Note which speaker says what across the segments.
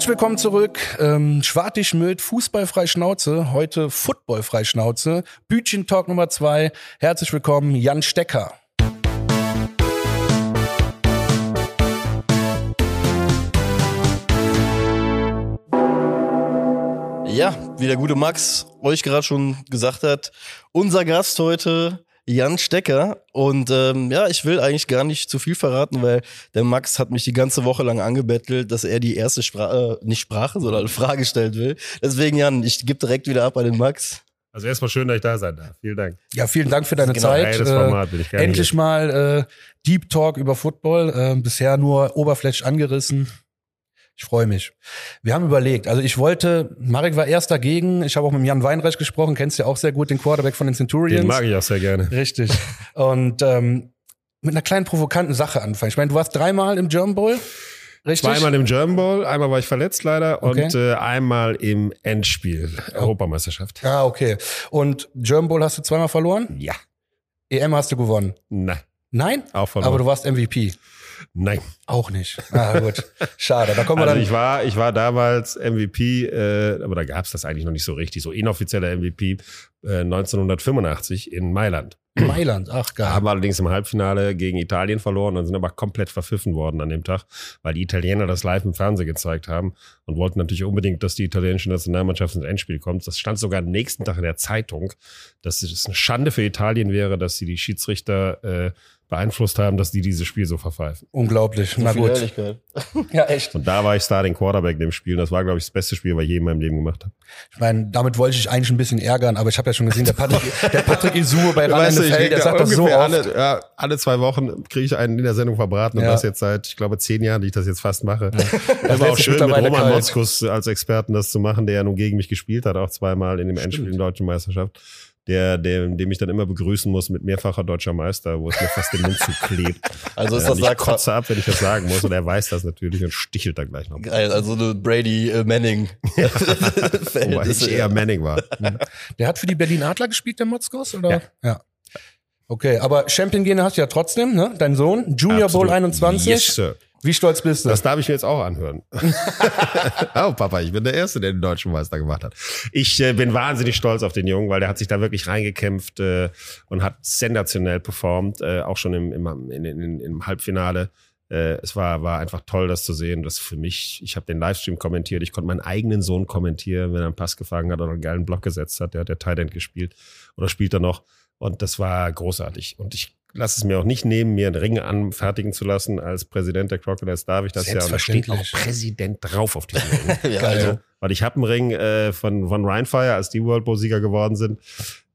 Speaker 1: Herzlich willkommen zurück. Ähm, Schwartig mit Fußballfrei Schnauze. Heute Footballfrei Schnauze. Bütchen Talk Nummer zwei. Herzlich willkommen, Jan Stecker.
Speaker 2: Ja, wie der gute Max euch gerade schon gesagt hat, unser Gast heute Jan Stecker. Und ähm, ja, ich will eigentlich gar nicht zu viel verraten, weil der Max hat mich die ganze Woche lang angebettelt, dass er die erste Sprache, äh, nicht Sprache, sondern Frage stellen will. Deswegen, Jan, ich gebe direkt wieder ab an den Max.
Speaker 3: Also erstmal schön, dass ich da sein darf. Vielen Dank.
Speaker 1: Ja, vielen Dank für deine
Speaker 2: Genau,
Speaker 1: Zeit. Äh,
Speaker 3: Format, bin ich gerne
Speaker 1: endlich
Speaker 3: hier.
Speaker 1: mal äh, Deep Talk über Football. Äh, bisher nur oberflächlich angerissen. Ich freue mich. Wir haben überlegt, also ich wollte, Marek war erst dagegen, ich habe auch mit Jan Weinreich gesprochen, kennst ja auch sehr gut, den Quarterback von den Centurions.
Speaker 3: Den mag ich auch sehr gerne.
Speaker 1: Richtig. Und ähm, mit einer kleinen provokanten Sache anfangen. Ich meine, du warst dreimal im German Bowl. Richtig?
Speaker 3: Zweimal im German Bowl, einmal war ich verletzt leider
Speaker 1: Okay.
Speaker 3: und äh, einmal im Endspiel Europameisterschaft.
Speaker 1: Ah, okay. Und German Bowl hast du zweimal verloren?
Speaker 3: Ja.
Speaker 1: EM hast du gewonnen.
Speaker 3: Nein,
Speaker 1: Nein?
Speaker 3: auch verloren.
Speaker 1: Aber du warst MVP.
Speaker 3: Nein.
Speaker 1: Auch nicht. Ah, gut. Schade. Da kommen wir
Speaker 3: Also
Speaker 1: dann.
Speaker 3: ich war, ich war damals MVP, äh, aber da gab es das eigentlich noch nicht so richtig, so inoffizieller MVP äh, 1985 in Mailand.
Speaker 1: Mailand. Ach, geil.
Speaker 3: Haben allerdings im Halbfinale gegen Italien verloren und sind aber komplett verpfiffen worden an dem Tag, weil die Italiener das live im Fernsehen gezeigt haben und wollten natürlich unbedingt, dass die italienische Nationalmannschaft ins Endspiel kommt. Das stand sogar am nächsten Tag in der Zeitung, dass es eine Schande für Italien wäre, dass sie die Schiedsrichter äh, beeinflusst haben, dass die dieses Spiel so verpfeifen.
Speaker 1: Unglaublich. Na gut.
Speaker 2: Ehrlichkeit.
Speaker 1: Ja, echt.
Speaker 3: Und da war ich Starting Quarterback in dem Spiel. Das war, glaube ich, das beste Spiel, was ich je in meinem Leben gemacht habe.
Speaker 1: Ich meine, damit wollte ich eigentlich ein bisschen ärgern, aber ich habe ja schon gesehen, der Patrick, der Patrick Isur bei NFL,
Speaker 3: krieg
Speaker 1: der sagt das so oft.
Speaker 3: alle, ja, alle zwei Wochen kriege ich einen in der Sendung verbraten und
Speaker 1: Ja.
Speaker 3: das jetzt seit, ich glaube, zehn Jahren, die ich das jetzt fast mache. Das
Speaker 1: lässt
Speaker 3: war auch schön, mit Roman. Motzkus als Experten das zu machen, der ja nun gegen mich gespielt hat, auch zweimal in dem Endspiel in der Deutschen Meisterschaft. Der, der, dem ich dann immer begrüßen muss mit mehrfacher deutscher Meister, wo es mir fast den Mund zuklebt.
Speaker 2: Also ist
Speaker 3: Äh,
Speaker 2: das
Speaker 3: ich
Speaker 2: Sack
Speaker 3: kotze ab, wenn ich das sagen muss und er weiß das natürlich und stichelt dann gleich noch.
Speaker 2: geil, also eine Brady äh, Manning.
Speaker 3: Wobei ich eher Manning war.
Speaker 1: Der hat für die Berlin Adler gespielt, der Motzkos, oder?
Speaker 3: Ja.
Speaker 1: ja. Okay, aber Champion-Gene hast du ja trotzdem, ne? Dein Sohn, Junior
Speaker 3: Absolut.
Speaker 1: Bowl 21.
Speaker 3: Yes, Sir.
Speaker 1: Wie stolz bist du?
Speaker 3: Das darf ich mir jetzt auch anhören. oh, Papa, ich bin der Erste, der den deutschen Meister gemacht hat. Ich äh, bin wahnsinnig stolz auf den Jungen, weil der hat sich da wirklich reingekämpft äh, und hat sensationell performt, äh, auch schon im, im, in, in, im Halbfinale. Äh, es war, war einfach toll, das zu sehen. Das für mich, ich habe den Livestream kommentiert, ich konnte meinen eigenen Sohn kommentieren, wenn er einen Pass gefangen hat oder einen geilen Block gesetzt hat. Der hat der Tight End gespielt oder spielt er noch. Und das war großartig. Und ich lasse es mir auch nicht nehmen, mir einen Ring anfertigen zu lassen. Als Präsident der Crocodiles darf ich das ja. Und da steht auch. Präsident drauf auf diesem Ring.
Speaker 2: ja, also,
Speaker 3: Weil ich habe einen Ring äh, von, von Rhinefire, als die World Bowl-Sieger geworden sind.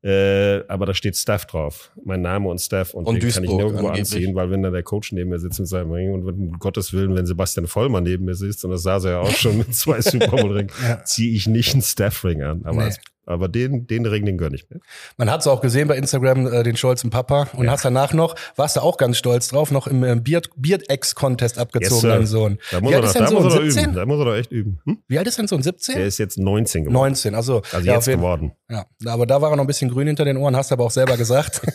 Speaker 3: Äh, aber da steht Staff drauf. Mein Name und Staff. Und,
Speaker 2: Und
Speaker 3: den kann ich
Speaker 2: Duisburg
Speaker 3: nirgendwo
Speaker 2: angeblich.
Speaker 3: anziehen, weil wenn dann der Coach neben mir sitzt mit seinem Ring und wenn, um Gottes Willen, wenn Sebastian Vollmann neben mir sitzt, und das saß er ja auch schon mit zwei Super Bowl-Ringen,
Speaker 1: Ja.
Speaker 3: ziehe ich nicht einen Staff-Ring an. Aber,
Speaker 1: Nee.
Speaker 3: als, aber den, den Ring, den gönne ich mir.
Speaker 1: Man hat es auch gesehen bei Instagram, äh, den stolzen Papa. Und hast danach noch, warst du auch ganz stolz drauf, noch im äh, Beard, Beard-X-Contest abgezogen,
Speaker 3: sir.
Speaker 1: dein Sohn.
Speaker 3: Da muss
Speaker 1: Wie
Speaker 3: er
Speaker 1: alt
Speaker 3: noch,
Speaker 1: ist dein Sohn?
Speaker 3: er doch
Speaker 1: 17?
Speaker 3: üben. Da muss er doch echt üben. Hm?
Speaker 1: Wie alt ist dein Sohn? 17?
Speaker 3: Der ist jetzt 19 geworden.
Speaker 1: 19, also,
Speaker 3: Also
Speaker 1: ja,
Speaker 3: jetzt geworden.
Speaker 1: Ja, aber da war er noch ein bisschen grün hinter den Ohren, hast du aber auch selber gesagt.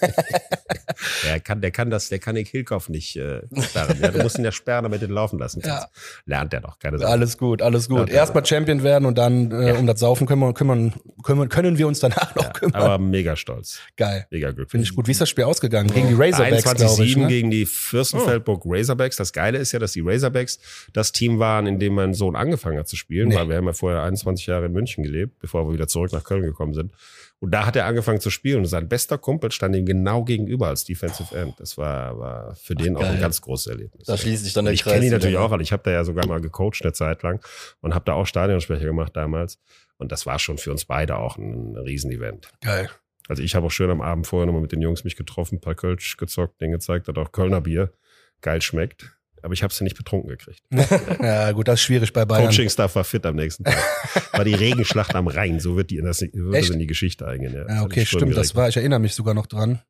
Speaker 3: Der kann, der kann das, der kann den Killkopf nicht äh, sperren. Ja, du musst ihn ja sperren, damit du ihn laufen lassen kannst. Lernt er doch, keine Sorge.
Speaker 1: alles gut, alles gut.
Speaker 3: Ja,
Speaker 1: Erstmal Champion werden und dann äh, um das Saufen kümmern, kümmern, kümmern, können wir uns danach noch kümmern.
Speaker 3: Aber mega stolz.
Speaker 1: Geil.
Speaker 3: Mega glücklich.
Speaker 1: Finde ich gut. Wie ist das Spiel ausgegangen? Gegen die Razorbacks, glaube
Speaker 3: 21-7
Speaker 1: ich. Ne?
Speaker 3: gegen die Fürstenfeldburg Razorbacks. Das Geile ist ja, dass die Razorbacks das Team waren, in dem mein Sohn angefangen hat zu spielen,
Speaker 1: Nee.
Speaker 3: weil wir haben ja vorher 21 Jahre in München gelebt, bevor wir wieder zurück nach Köln gekommen sind. Und da hat er angefangen zu spielen und sein bester Kumpel stand ihm genau gegenüber als Defensive End. Das war, war für den auch ein
Speaker 2: geil.
Speaker 3: ganz großes Erlebnis.
Speaker 2: da schließt sich dann
Speaker 3: Und
Speaker 2: der
Speaker 3: ich
Speaker 2: Kreis.
Speaker 3: kenne ihn natürlich
Speaker 2: wieder.
Speaker 3: auch, weil ich habe da ja sogar mal gecoacht eine Zeit lang und habe da auch Stadionsprecher gemacht damals. Und das war schon für uns beide auch ein Riesenevent.
Speaker 1: Geil.
Speaker 3: Also ich habe auch schön am Abend vorher nochmal mit den Jungs mich getroffen, ein paar Kölsch gezockt, denen gezeigt, dass auch Kölner Bier geil schmeckt. Aber ich habe sie nicht betrunken gekriegt.
Speaker 1: Ja, gut, das ist schwierig bei Bayern.
Speaker 3: Coaching-Staff war fit am nächsten Tag. War die Regenschlacht am Rhein, so wird die in, das, wird das in die Geschichte eingehen. Ja,
Speaker 1: Ja, okay, stimmt. Das war, ich erinnere mich sogar noch dran.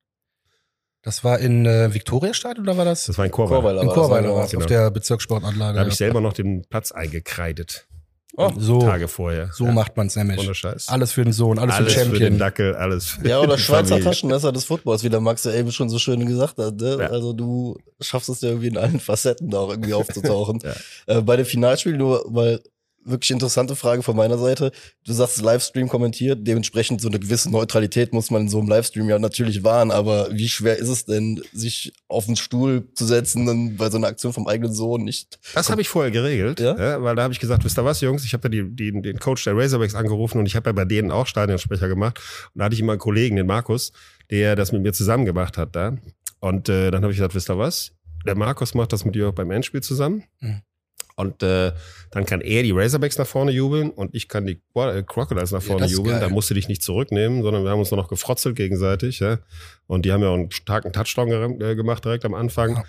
Speaker 1: Das war in äh, Viktoriastadt oder war das?
Speaker 3: das war ein Chorweiler.
Speaker 1: In Chorweiler war es,
Speaker 3: genau.
Speaker 1: auf der Bezirkssportanlage.
Speaker 3: Da habe ich selber noch den Platz eingekreidet.
Speaker 2: Oh,
Speaker 1: so,
Speaker 3: Tage vorher.
Speaker 1: so
Speaker 3: ja.
Speaker 1: macht man's nämlich.
Speaker 3: Ohne Scheiß.
Speaker 1: Alles für den Sohn, alles,
Speaker 3: alles
Speaker 1: für den
Speaker 3: für den
Speaker 1: Champion.
Speaker 3: Dackel, alles für
Speaker 2: Ja, oder Schweizer
Speaker 3: Familie.
Speaker 2: Taschenmesser des Footballs, wie der Max ja eben schon so schön gesagt hat. Ne?
Speaker 3: Ja.
Speaker 2: Also du schaffst es ja irgendwie in allen Facetten da auch irgendwie aufzutauchen.
Speaker 3: Ja.
Speaker 2: äh, bei dem Finalspiel, nur weil wirklich interessante Frage von meiner Seite. Du sagst Livestream kommentiert, dementsprechend so eine gewisse Neutralität muss man in so einem Livestream ja natürlich wahren, aber wie schwer ist es denn, sich auf den Stuhl zu setzen und bei so einer Aktion vom eigenen Sohn nicht?
Speaker 3: Das habe ich vorher geregelt,
Speaker 2: Ja?
Speaker 3: ja? weil da habe ich gesagt, wisst ihr was, Jungs, ich habe ja die, die, den Coach der Razorbacks angerufen und ich habe ja bei denen auch Stadionsprecher gemacht und da hatte ich immer einen Kollegen, den Markus, der das mit mir zusammen gemacht hat da und äh, dann habe ich gesagt, wisst ihr was, der Markus macht das mit dir auch beim Endspiel zusammen.
Speaker 1: Mhm.
Speaker 3: Und äh, dann kann er die Razorbacks nach vorne jubeln und ich kann die äh, Crocodiles nach
Speaker 1: Ja,
Speaker 3: vorne
Speaker 1: ist
Speaker 3: jubeln. Da musst du dich nicht zurücknehmen, sondern wir haben uns nur noch gefrotzelt gegenseitig. Ja? Und die haben ja auch einen starken Touchdown äh, gemacht direkt am Anfang.
Speaker 1: Ja.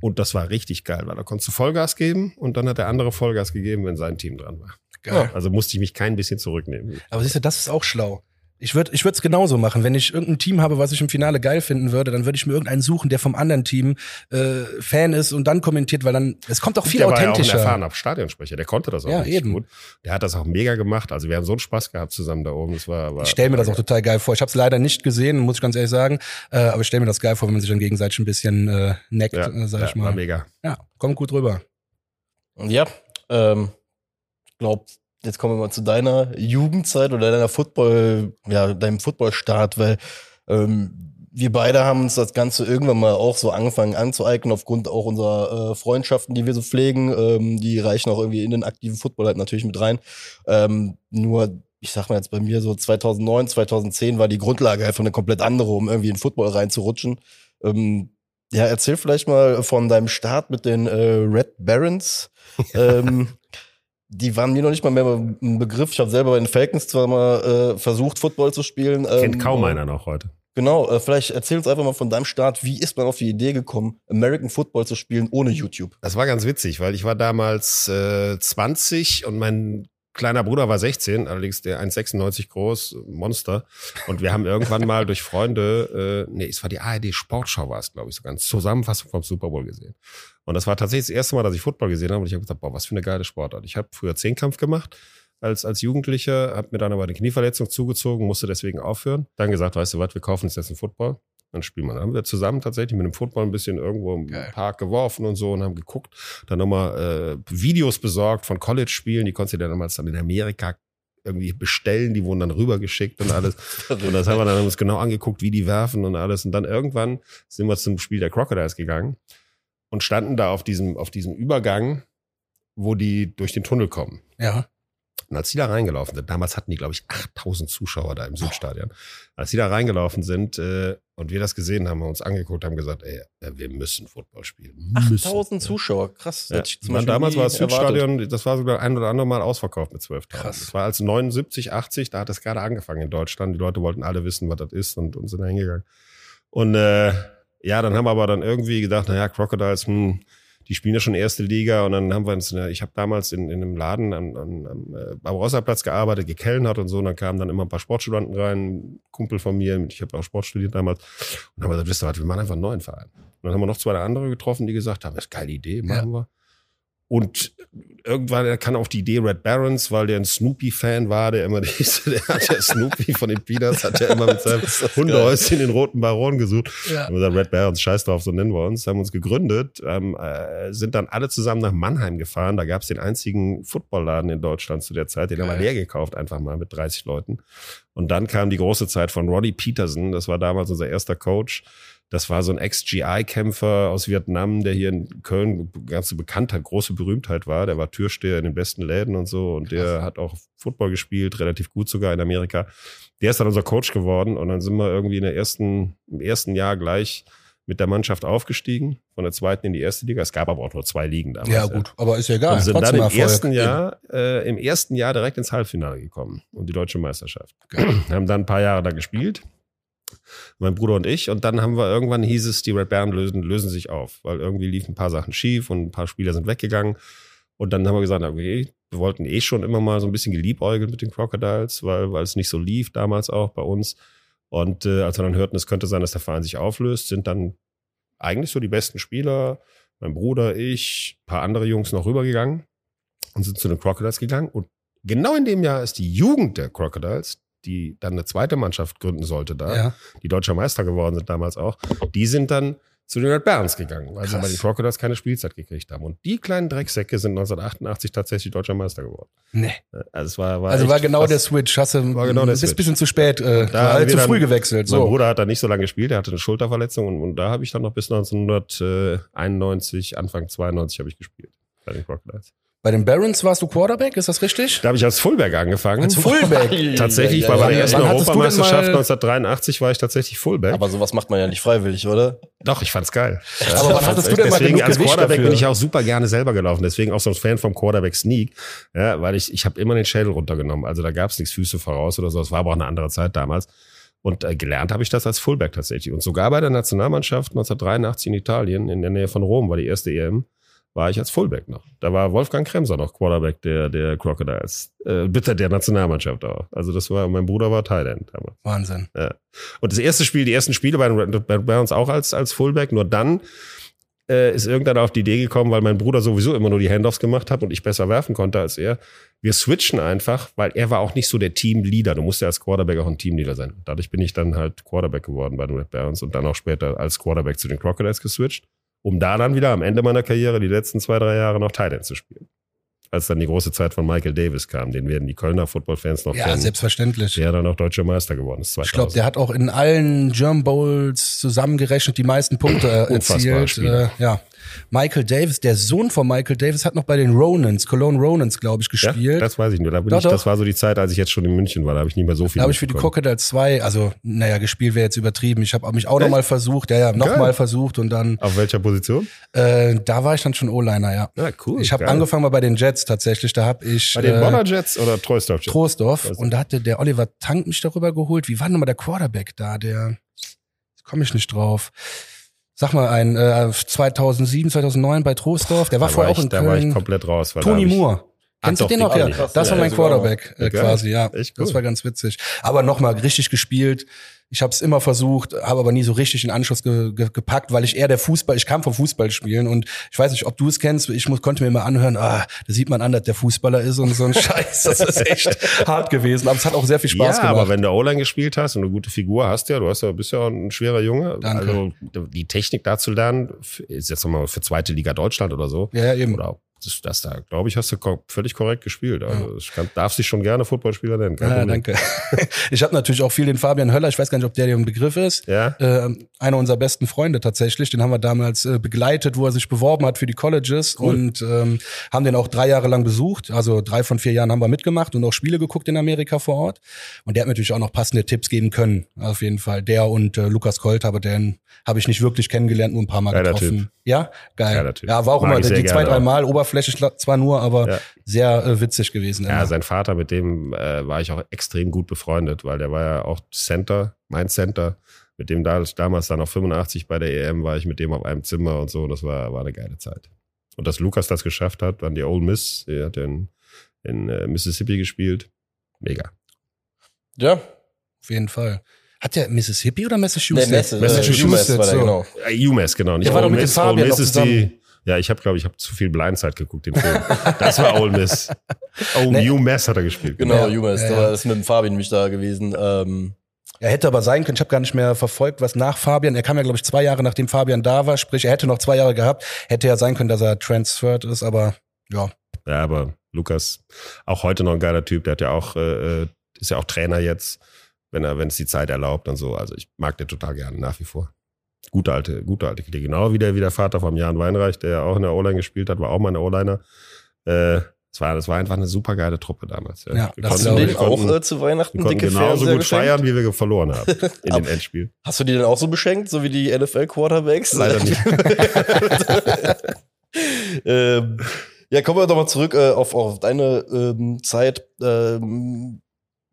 Speaker 3: Und das war richtig geil, weil da konntest du Vollgas geben und dann hat der andere Vollgas gegeben, wenn sein Team dran war.
Speaker 1: Geil.
Speaker 3: Also musste ich mich kein bisschen zurücknehmen.
Speaker 1: Aber siehst du, das ist auch schlau. Ich würde ich würde es genauso machen. Wenn ich irgendein Team habe, was ich im Finale geil finden würde, dann würde ich mir irgendeinen suchen, der vom anderen Team äh, Fan ist und dann kommentiert, weil dann es kommt auch viel
Speaker 3: der war ja auch ein
Speaker 1: authentischer.
Speaker 3: erfahrener Stadionsprecher, der konnte das auch
Speaker 1: Ja,
Speaker 3: richtig
Speaker 1: eben.
Speaker 3: gut. Der hat das auch mega gemacht. Also wir haben so einen Spaß gehabt zusammen da oben. Das war, war
Speaker 1: ich stelle mir das
Speaker 3: war
Speaker 1: auch total geil vor. Ich habe es leider nicht gesehen, muss ich ganz ehrlich sagen. Äh, aber ich stelle mir das geil vor, wenn man sich dann gegenseitig ein bisschen äh, neckt,
Speaker 3: ja,
Speaker 1: äh, sag
Speaker 3: ja,
Speaker 1: ich
Speaker 3: war
Speaker 1: mal.
Speaker 3: mega.
Speaker 1: Ja, kommt gut rüber.
Speaker 2: Ja, ähm, ich glaube, jetzt kommen wir mal zu deiner Jugendzeit oder deiner Football, ja, deinem Footballstart, weil ähm, wir beide haben uns das Ganze irgendwann mal auch so angefangen anzueignen, aufgrund auch unserer äh, Freundschaften, die wir so pflegen. Ähm, die reichen auch irgendwie in den aktiven Football halt natürlich mit rein. Ähm, nur, ich sag mal jetzt bei mir so 2009, 2010 war die Grundlage einfach eine komplett andere, um irgendwie in Football reinzurutschen. Ähm, ja, erzähl vielleicht mal von deinem Start mit den äh, Red Barons. ähm, die waren mir noch nicht mal mehr ein Begriff. Ich habe selber bei den Falcons zwar mal äh, versucht, Football zu spielen.
Speaker 3: Kennt
Speaker 2: ähm,
Speaker 3: kaum einer noch heute.
Speaker 2: Genau, äh, vielleicht erzähl uns einfach mal von deinem Start. Wie ist man auf die Idee gekommen, American Football zu spielen ohne YouTube?
Speaker 3: Das war ganz witzig, weil ich war damals äh, 20 und mein kleiner Bruder war 16, allerdings der 1,96 groß, Monster. Und wir haben irgendwann mal durch Freunde, äh, nee, es war die ARD Sportschau war es, glaube ich, sogar, eine Zusammenfassung vom Super Bowl gesehen. Und das war tatsächlich das erste Mal, dass ich Football gesehen habe und ich habe gesagt, boah, was für eine geile Sportart. Ich habe früher Zehnkampf gemacht als, als Jugendlicher, habe mir dann aber eine Knieverletzung zugezogen, musste deswegen aufhören. Dann gesagt, weißt du was, wir kaufen uns jetzt einen Football. Dann spielen wir. Dann haben wir zusammen tatsächlich mit dem Football ein bisschen irgendwo im
Speaker 1: Geil.
Speaker 3: Park geworfen und so und haben geguckt. Dann nochmal äh, Videos besorgt von College-Spielen. Die konntest du dir damals dann in Amerika irgendwie bestellen. Die wurden dann rübergeschickt und alles. Und das haben wir dann uns genau angeguckt, wie die werfen und alles. Und dann irgendwann sind wir zum Spiel der Crocodiles gegangen und standen da auf diesem, auf diesem Übergang, wo die durch den Tunnel kommen.
Speaker 1: Ja.
Speaker 3: Und als die da reingelaufen sind, damals hatten die, glaube ich, 8000 Zuschauer da im Südstadion. Als die da reingelaufen sind äh, und wir das gesehen haben, haben wir uns angeguckt, haben gesagt, ey, äh, wir müssen Football spielen. Müssen.
Speaker 2: 8000 Zuschauer, krass.
Speaker 3: Ja. Man, damals war das
Speaker 2: erwartet.
Speaker 3: Südstadion, das war sogar ein oder andere Mal ausverkauft mit 12.000.
Speaker 1: Krass.
Speaker 3: Das war als 79, 80, da hat es gerade angefangen in Deutschland. Die Leute wollten alle wissen, was das ist und, und sind da hingegangen. Und äh, ja, dann haben wir aber dann irgendwie gedacht, naja, Crocodiles, hm, die spielen ja schon erste Liga und dann haben wir uns, ich habe damals in, in einem Laden am, am, am äh, Barbarossa-Platz gearbeitet, gekellnert und so und dann kamen dann immer ein paar Sportstudenten rein, ein Kumpel von mir, ich habe auch Sport studiert damals und dann haben wir gesagt, wisst ihr was, wir machen einfach einen neuen Verein. Und dann haben wir noch zwei andere getroffen, die gesagt haben, das ist eine geile Idee, machen wir. Und irgendwann kann auch die Idee Red Barons, weil der ein Snoopy-Fan war, der immer diese, der hat ja Snoopy von den Peanuts, hat ja immer mit seinem Hundehäuschen den roten Baron gesucht.
Speaker 1: Ja.
Speaker 3: Wir gesagt, Red Barons, scheiß drauf, so nennen wir uns, haben uns gegründet, ähm, äh, sind dann alle zusammen nach Mannheim gefahren. Da gab es den einzigen Footballladen in Deutschland zu der Zeit, den haben wir
Speaker 1: Geil.
Speaker 3: leer gekauft, einfach mal mit 30 Leuten. Und dann kam die große Zeit von Roddy Peterson, das war damals unser erster Coach. Das war so ein Ex-GI-Kämpfer aus Vietnam, der hier in Köln ganz Bekanntheit, große Berühmtheit war. Der war Türsteher in den besten Läden und so. Und der hat auch Football gespielt, relativ gut sogar in Amerika. Der ist dann unser Coach geworden. Und dann sind wir irgendwie in der ersten, im ersten Jahr gleich mit der Mannschaft aufgestiegen, von der zweiten in die erste Liga. Es gab aber auch nur zwei Ligen damals.
Speaker 1: Ja, gut, aber ist ja egal.
Speaker 3: Und sind dann im ersten Jahr, äh, im ersten Jahr direkt ins Halbfinale gekommen und die deutsche Meisterschaft. haben dann ein paar Jahre da gespielt. Mein Bruder und ich. Und dann haben wir irgendwann hieß es, die Red Bären lösen, lösen sich auf, weil irgendwie liefen ein paar Sachen schief und ein paar Spieler sind weggegangen. Und dann haben wir gesagt, okay, wir wollten eh schon immer mal so ein bisschen geliebäugelt mit den Crocodiles, weil, weil es nicht so lief damals auch bei uns. Und äh, als wir dann hörten, es könnte sein, dass der Verein sich auflöst, sind dann eigentlich so die besten Spieler, mein Bruder, ich, ein paar andere Jungs noch rübergegangen und sind zu den Crocodiles gegangen. Und genau in dem Jahr ist die Jugend der Crocodiles, die dann eine zweite Mannschaft gründen sollte da,
Speaker 1: Ja.
Speaker 3: die deutscher Meister geworden sind damals auch, die sind dann zu den Red Barons gegangen, weil sie
Speaker 1: Krass.
Speaker 3: bei den Crocodiles keine Spielzeit gekriegt haben. Und die kleinen Drecksäcke sind 1988 tatsächlich deutscher Meister geworden.
Speaker 1: Nee.
Speaker 3: Also es war, war
Speaker 1: Also war genau
Speaker 3: krass.
Speaker 1: der Switch. Hast du
Speaker 3: War genau der
Speaker 1: bist
Speaker 3: Switch.
Speaker 1: bisschen zu spät, äh,
Speaker 3: Da
Speaker 1: halt zu
Speaker 3: dann-
Speaker 1: früh gewechselt.
Speaker 3: Mein
Speaker 1: So.
Speaker 3: Bruder hat da nicht so lange gespielt, er hatte eine Schulterverletzung und, und da habe ich dann noch bis 1991, Anfang 92 habe ich gespielt bei den Crocodiles.
Speaker 1: Bei den Barons warst du Quarterback, ist das richtig?
Speaker 3: Da habe ich als Fullback angefangen.
Speaker 1: Als Fullback.
Speaker 3: Tatsächlich,
Speaker 2: Ja,
Speaker 3: war
Speaker 2: ja,
Speaker 3: bei der
Speaker 2: ja.
Speaker 3: ersten Europameisterschaft
Speaker 1: mal-
Speaker 3: 1983 war ich tatsächlich Fullback.
Speaker 2: Aber sowas macht man ja nicht freiwillig, oder?
Speaker 3: Doch, ich fand's geil.
Speaker 1: Aber wann hattest du denn mal
Speaker 3: Deswegen
Speaker 1: genug
Speaker 3: als Quarterback
Speaker 1: dafür?
Speaker 3: bin ich auch super gerne selber gelaufen. Deswegen auch so ein Fan vom Quarterback Sneak. Ja, weil ich, ich habe immer den Schädel runtergenommen. Also da gab's nichts Füße voraus oder so. Es war aber auch eine andere Zeit damals. Und äh, gelernt habe ich das als Fullback tatsächlich. Und sogar bei der Nationalmannschaft 1983 in Italien, in der Nähe von Rom, war die erste EM, war ich als Fullback noch. Da war Wolfgang Kremser noch Quarterback der, der Crocodiles. Äh, bitte der Nationalmannschaft auch. Also das war, mein Bruder war Thailand damals.
Speaker 1: Wahnsinn.
Speaker 3: Und das erste Spiel, die ersten Spiele bei, den Red- bei, bei uns auch als, als Fullback, nur dann äh, ist irgendeiner auf die Idee gekommen, weil mein Bruder sowieso immer nur die Handoffs gemacht hat und ich besser werfen konnte als er. Wir switchen einfach, weil er war auch nicht so der Teamleader. Du musst ja als Quarterback auch ein Teamleader sein. Dadurch bin ich dann halt Quarterback geworden bei den Red Barons und dann auch später als Quarterback zu den Crocodiles geswitcht, um da dann wieder am Ende meiner Karriere die letzten zwei, drei Jahre noch Thailand zu spielen. Als dann die große Zeit von Michael Davis kam, den werden die Kölner Football-Fans noch
Speaker 1: Ja,
Speaker 3: kennen.
Speaker 1: selbstverständlich.
Speaker 3: Der dann auch deutscher Meister geworden ist. 2000.
Speaker 1: Ich glaube, der hat auch in allen German Bowls zusammengerechnet die meisten Punkte äh, erzielt. Äh, ja. Michael Davis, der Sohn von Michael Davis, hat noch bei den Ronans, Cologne Ronans, glaube ich,
Speaker 3: Ja,
Speaker 1: gespielt.
Speaker 3: das weiß ich nur. Da bin
Speaker 1: Doch,
Speaker 3: ich, das war so die Zeit, als ich jetzt schon in München war. Da habe ich nicht mehr so viel.
Speaker 1: da habe ich für die. Crocodiles 2, also naja, gespielt wäre jetzt übertrieben. Ich habe mich auch nochmal versucht, ja, ja, nochmal versucht und dann,
Speaker 3: Auf welcher Position?
Speaker 1: äh, da war ich dann schon O-Liner, ja.
Speaker 3: Ja, cool.
Speaker 1: ich habe angefangen mal bei den Jets tatsächlich, da habe ich
Speaker 3: Bei den
Speaker 1: äh,
Speaker 3: Bonner Jets oder Troisdorf Jets?
Speaker 1: Troisdorf und da hatte der Oliver Tank mich darüber geholt. Wie war denn nochmal der Quarterback da? Der komme ich nicht drauf. Sag mal ein äh, 2007, 2009 bei Troisdorf. Der war
Speaker 3: da
Speaker 1: vorher
Speaker 3: war
Speaker 1: auch in
Speaker 3: Da war ich
Speaker 1: Köln.
Speaker 3: komplett raus. Weil da
Speaker 1: Tony Moore. Kennst du den noch? Ja, das war mein
Speaker 2: noch.
Speaker 1: Quarterback äh, quasi, ja.
Speaker 3: Echt
Speaker 1: Das
Speaker 3: cool.
Speaker 1: war ganz witzig. Aber nochmal richtig gespielt. Ich habe es immer versucht, habe aber nie so richtig in Anschluss ge ge gepackt, weil ich eher der Fußball, ich kam vom Fußballspielen und ich weiß nicht, ob du es kennst, ich muss, konnte mir immer anhören, ah, da sieht man an, dass der Fußballer ist und so ein Scheiß. Das ist echt hart gewesen, aber es hat auch sehr viel Spaß
Speaker 3: ja,
Speaker 1: gemacht.
Speaker 3: aber wenn du O-Line gespielt hast und eine gute Figur hast, ja, du hast ja, bist ja ein schwerer Junge.
Speaker 1: Danke.
Speaker 3: Also die Technik da zu lernen, ist jetzt nochmal für zweite Liga Deutschland oder so.
Speaker 1: ja, ja, eben.
Speaker 3: Oder das, das da, glaube ich, hast du völlig korrekt gespielt. Also ich kann, darf sich schon gerne Footballspieler nennen.
Speaker 1: Ja,
Speaker 3: Problem.
Speaker 1: danke. Ich habe natürlich auch viel den Fabian Höller, ich weiß gar nicht, ob der dir ein Begriff ist.
Speaker 3: Ja.
Speaker 1: Äh, einer unserer besten Freunde tatsächlich, den haben wir damals äh, begleitet, wo er sich beworben hat für die Colleges
Speaker 3: Cool.
Speaker 1: und ähm, haben den auch drei Jahre lang besucht. Also drei von vier Jahren haben wir mitgemacht und auch Spiele geguckt in Amerika vor Ort. Und der hat mir natürlich auch noch passende Tipps geben können, auf jeden Fall. Der und äh, Lukas Colt, aber den habe ich nicht wirklich kennengelernt, nur ein paar Mal
Speaker 3: Geiler
Speaker 1: getroffen.
Speaker 3: Typ.
Speaker 1: Ja, geil. Ja, war auch
Speaker 3: Mag
Speaker 1: immer die zwei,
Speaker 3: gerne
Speaker 1: drei
Speaker 3: auch.
Speaker 1: Mal, oberflächlich zwar nur, aber
Speaker 3: Ja.
Speaker 1: sehr äh, witzig gewesen.
Speaker 3: Ja,
Speaker 1: immer.
Speaker 3: sein Vater, mit dem äh, war ich auch extrem gut befreundet, weil der war ja auch Center, mein Center. Mit dem da, damals dann auf 85 bei der EM war ich mit dem auf einem Zimmer und so. Das war, war eine geile Zeit. Und dass Lukas das geschafft hat, dann die Ole Miss, der hat in, in äh, Mississippi gespielt. Mega.
Speaker 2: Ja.
Speaker 1: Auf jeden Fall. Hat der Mississippi oder
Speaker 2: Nee,
Speaker 1: Massachusetts?
Speaker 2: Messe,
Speaker 3: Massachusetts,
Speaker 2: UMass war der,
Speaker 1: so.
Speaker 2: genau.
Speaker 3: UMass, genau. Nicht
Speaker 1: Der war doch mit dem
Speaker 3: Miss.
Speaker 1: Fabian
Speaker 3: Miss ist
Speaker 1: zusammen.
Speaker 3: die. Ja, ich habe, glaube ich, habe zu viel Blindside geguckt, den Film. Das war Ole Miss. Oh,
Speaker 1: Nee.
Speaker 3: UMass hat er gespielt.
Speaker 2: Genau,
Speaker 1: Ja,
Speaker 2: UMass.
Speaker 1: ja,
Speaker 2: Da
Speaker 1: ja.
Speaker 2: war das mit dem Fabian mich da gewesen. Ähm,
Speaker 1: Er hätte aber sein können, ich habe gar nicht mehr verfolgt, was nach Fabian, er kam ja, glaube ich, zwei Jahre nachdem Fabian da war, sprich, er hätte noch zwei Jahre gehabt, hätte ja sein können, dass er transferred ist, aber ja,
Speaker 3: Ja, aber Lukas, auch heute noch ein geiler Typ, der hat ja auch, äh, äh, ist ja auch Trainer jetzt, wenn er, wenn es die Zeit erlaubt und so. Also ich mag den total gerne nach wie vor. Gute alte, gute alte Kollege. Genau wie der, wie der Vater vom Jan Weinreich, der ja auch in der O-Line gespielt hat, war auch mal ein O-Liner. Äh, das war, das war einfach eine super geile Truppe damals. Ja,
Speaker 1: Ja,
Speaker 3: wir
Speaker 1: das
Speaker 2: den
Speaker 3: wir konnten,
Speaker 2: auch äh, zu Weihnachten
Speaker 3: wir konnten
Speaker 2: dicke
Speaker 3: genauso
Speaker 2: Fernseher
Speaker 3: gut
Speaker 2: geschenkt?
Speaker 3: feiern, wie wir verloren haben in dem Endspiel.
Speaker 2: Hast du die denn auch so beschenkt, so wie die NFL-Quarterbacks?
Speaker 3: Leider nicht.
Speaker 2: ähm, ja, kommen wir doch mal zurück äh, auf, auf deine ähm, Zeit. Ähm,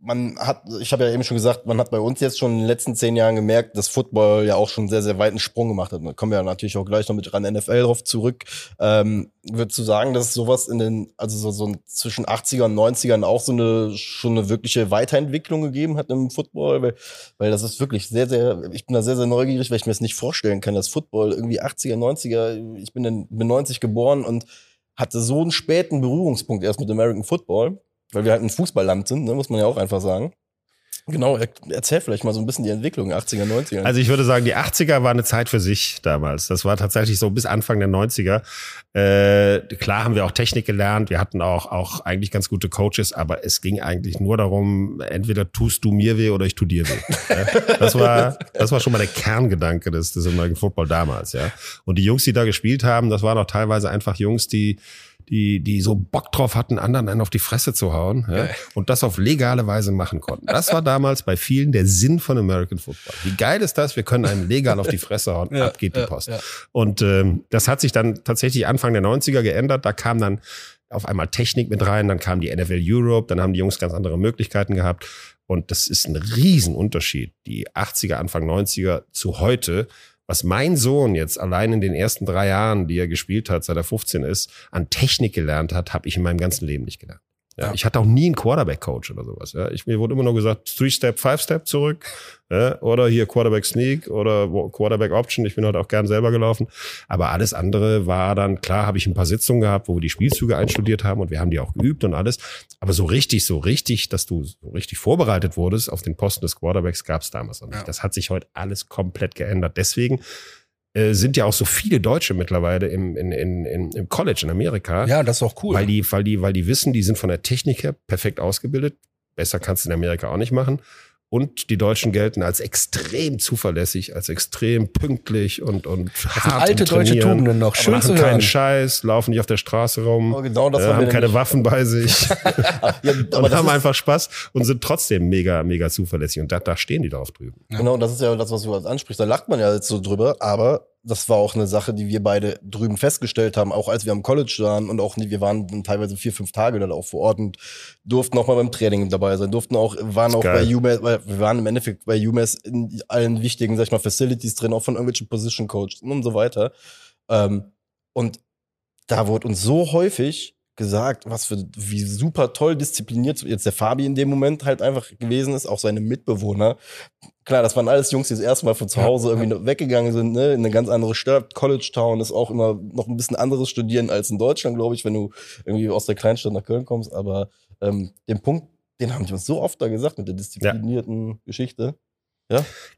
Speaker 2: man hat, ich habe ja eben schon gesagt, man hat bei uns jetzt schon in den letzten zehn Jahren gemerkt, dass Football ja auch schon sehr, sehr weiten Sprung gemacht hat. Da kommen wir ja natürlich auch gleich noch mit ran NFL drauf zurück. Ähm, würdest du sagen, dass sowas in den, also so, so zwischen 80er und 90ern auch so eine, schon eine wirkliche Weiterentwicklung gegeben hat im Football? Weil, weil das ist wirklich sehr, sehr, ich bin da sehr, sehr neugierig, weil ich mir das nicht vorstellen kann, dass Football irgendwie 80er, 90er, ich bin in, bin 90 geboren und hatte so einen späten Berührungspunkt erst mit American Football, weil wir halt ein Fußballland sind, ne, muss man ja auch einfach sagen. Genau, er, erzähl vielleicht mal so ein bisschen die Entwicklung 80er, 90er.
Speaker 3: Also ich würde sagen, die 80er war eine Zeit für sich damals. Das war tatsächlich so bis Anfang der 90er. Äh, klar haben wir auch Technik gelernt, wir hatten auch, auch eigentlich ganz gute Coaches, aber es ging eigentlich nur darum, entweder tust du mir weh oder ich tu dir weh. Das war, das war schon mal der Kerngedanke des, des American Football damals, ja. Und die Jungs, die da gespielt haben, das waren auch teilweise einfach Jungs, die, die, die so Bock drauf hatten, anderen einen auf die Fresse zu hauen ja, und das auf legale Weise machen konnten. Das war damals bei vielen der Sinn von American Football. Wie geil ist das? Wir können einen legal auf die Fresse hauen,
Speaker 1: Ja,
Speaker 3: ab geht die
Speaker 1: ja,
Speaker 3: Post.
Speaker 1: ja.
Speaker 3: Und ähm, das hat sich dann tatsächlich Anfang der 90er geändert. Da kam dann auf einmal Technik mit rein, dann kam die NFL Europe, dann haben die Jungs ganz andere Möglichkeiten gehabt. Und das ist ein Riesenunterschied, die 80er, Anfang 90er zu heute. Was mein Sohn jetzt allein in den ersten drei Jahren, die er gespielt hat, seit er 15 ist, an Technik gelernt hat, habe ich in meinem ganzen Leben nicht gelernt. Ja,
Speaker 1: Ja.
Speaker 3: Ich hatte auch nie einen Quarterback-Coach oder sowas. Ja, ich, mir wurde immer nur gesagt, Three-Step, Five-Step zurück. Ja, oder hier Quarterback-Sneak oder Quarterback-Option. Ich bin halt auch gern selber gelaufen. Aber alles andere war dann, klar, habe ich ein paar Sitzungen gehabt, wo wir die Spielzüge einstudiert haben und wir haben die auch geübt und alles. Aber so richtig, so richtig, dass du so richtig vorbereitet wurdest auf den Posten des Quarterbacks, gab es damals noch nicht. Das hat sich heute alles komplett geändert. Deswegen äh, sind ja auch so viele Deutsche mittlerweile im, in, in, in, im College in Amerika.
Speaker 1: Ja, das ist auch cool.
Speaker 3: Weil die, weil die, weil die wissen, die sind von der Technik her perfekt ausgebildet. Besser kannst du in Amerika auch nicht machen. Und die Deutschen gelten als extrem zuverlässig, als extrem pünktlich und, und
Speaker 1: sind
Speaker 3: hart
Speaker 1: alte deutsche. Tugenden noch. Schön
Speaker 3: machen
Speaker 1: zu
Speaker 3: keinen
Speaker 1: hören.
Speaker 3: Scheiß, laufen nicht auf der Straße rum,
Speaker 2: Aber genau das
Speaker 3: äh,
Speaker 2: haben
Speaker 3: keine
Speaker 2: nämlich-
Speaker 3: Waffen bei sich
Speaker 2: ja,
Speaker 3: und
Speaker 2: das
Speaker 3: haben einfach Spaß und sind trotzdem mega, mega zuverlässig. Und da, da stehen die drauf drüben.
Speaker 2: Genau, das ist ja das, was du ansprichst. Da lacht man ja jetzt so drüber, aber das war auch eine Sache, die wir beide drüben festgestellt haben, auch als wir am College waren und auch wir waren dann teilweise vier, fünf Tage dann auch vor Ort und durften auch mal beim Training dabei sein, durften auch, waren auch
Speaker 3: geil.
Speaker 2: bei UMass, weil wir waren im Endeffekt bei UMass in allen wichtigen, sag ich mal, Facilities drin, auch von irgendwelchen Position Coaches und so weiter. Ähm, und da wurde uns so häufig gesagt, was für, wie super toll diszipliniert jetzt der Fabi in dem Moment halt einfach gewesen ist, auch seine Mitbewohner. Klar, das waren alles Jungs, die das erste Mal von zu
Speaker 1: Ja,
Speaker 2: Hause irgendwie weggegangen sind, ne, in eine ganz andere Stadt. College Town ist auch immer noch ein bisschen anderes Studieren als in Deutschland, glaube ich, wenn du irgendwie aus der Kleinstadt nach Köln kommst. Aber ähm, den Punkt, den haben die uns so oft da gesagt mit der disziplinierten Geschichte.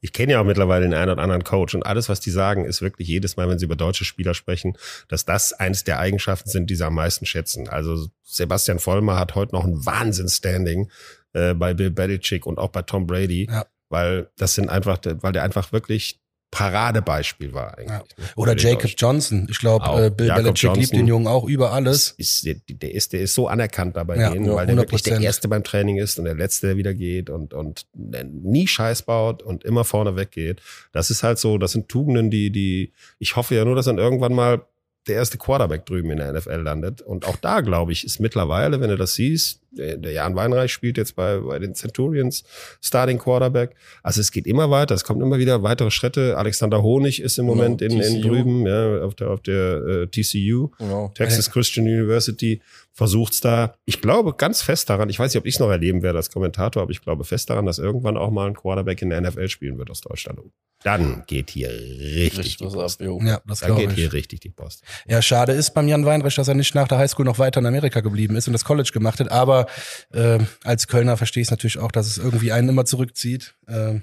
Speaker 3: Ich kenne ja auch mittlerweile den einen oder anderen Coach und alles, was die sagen, ist wirklich jedes Mal, wenn sie über deutsche Spieler sprechen, dass das eines der Eigenschaften sind, die sie am meisten schätzen. Also Sebastian Vollmer hat heute noch ein Wahnsinnsstanding äh, bei Bill Belichick und auch bei Tom Brady,
Speaker 1: Ja.
Speaker 3: weil das sind einfach, weil der einfach wirklich Paradebeispiel war eigentlich.
Speaker 1: Ja.
Speaker 3: ne,
Speaker 1: Oder Jacob. Johnson. Ich glaube, äh, Bill
Speaker 3: Jakob
Speaker 1: Belichick liebt
Speaker 3: Johnson.
Speaker 1: den Jungen auch über alles.
Speaker 3: Das ist, der, ist, der ist so anerkannt da bei
Speaker 1: Ja,
Speaker 3: denen, weil der wirklich der
Speaker 1: 100%.
Speaker 3: Erste beim Training ist und der Letzte, der wieder geht und, und nie Scheiß baut und immer vorne weggeht. Das ist halt so, das sind Tugenden, die, die, ich hoffe ja nur, dass dann irgendwann mal der erste Quarterback drüben in der NFL landet. Und auch da, glaube ich, ist mittlerweile, wenn du das siehst, der, Jan Weinreich spielt jetzt bei, bei den Centurions Starting Quarterback. Also es geht immer weiter, es kommt immer wieder weitere Schritte. Alexander Honig ist im
Speaker 2: Genau,
Speaker 3: Moment in, in
Speaker 2: TCU.
Speaker 3: drüben, ja, auf der, auf der äh, TCU.
Speaker 2: Genau.
Speaker 3: Texas Christian University versucht's da. Ich glaube ganz fest daran, ich weiß nicht, ob ich es noch erleben werde als Kommentator, aber ich glaube fest daran, dass irgendwann auch mal ein Quarterback in der NFL spielen wird aus Deutschland. Dann geht hier richtig,
Speaker 2: Richtig
Speaker 3: die Post.
Speaker 2: ab.
Speaker 1: Ja, das
Speaker 3: Dann geht
Speaker 1: ich.
Speaker 3: hier richtig die Post.
Speaker 1: Ja, schade ist beim Jan Weinreich, dass er nicht nach der Highschool noch weiter in Amerika geblieben ist und das College gemacht hat. Aber äh, als Kölner verstehe ich es natürlich auch, dass es irgendwie einen immer zurückzieht. Äh,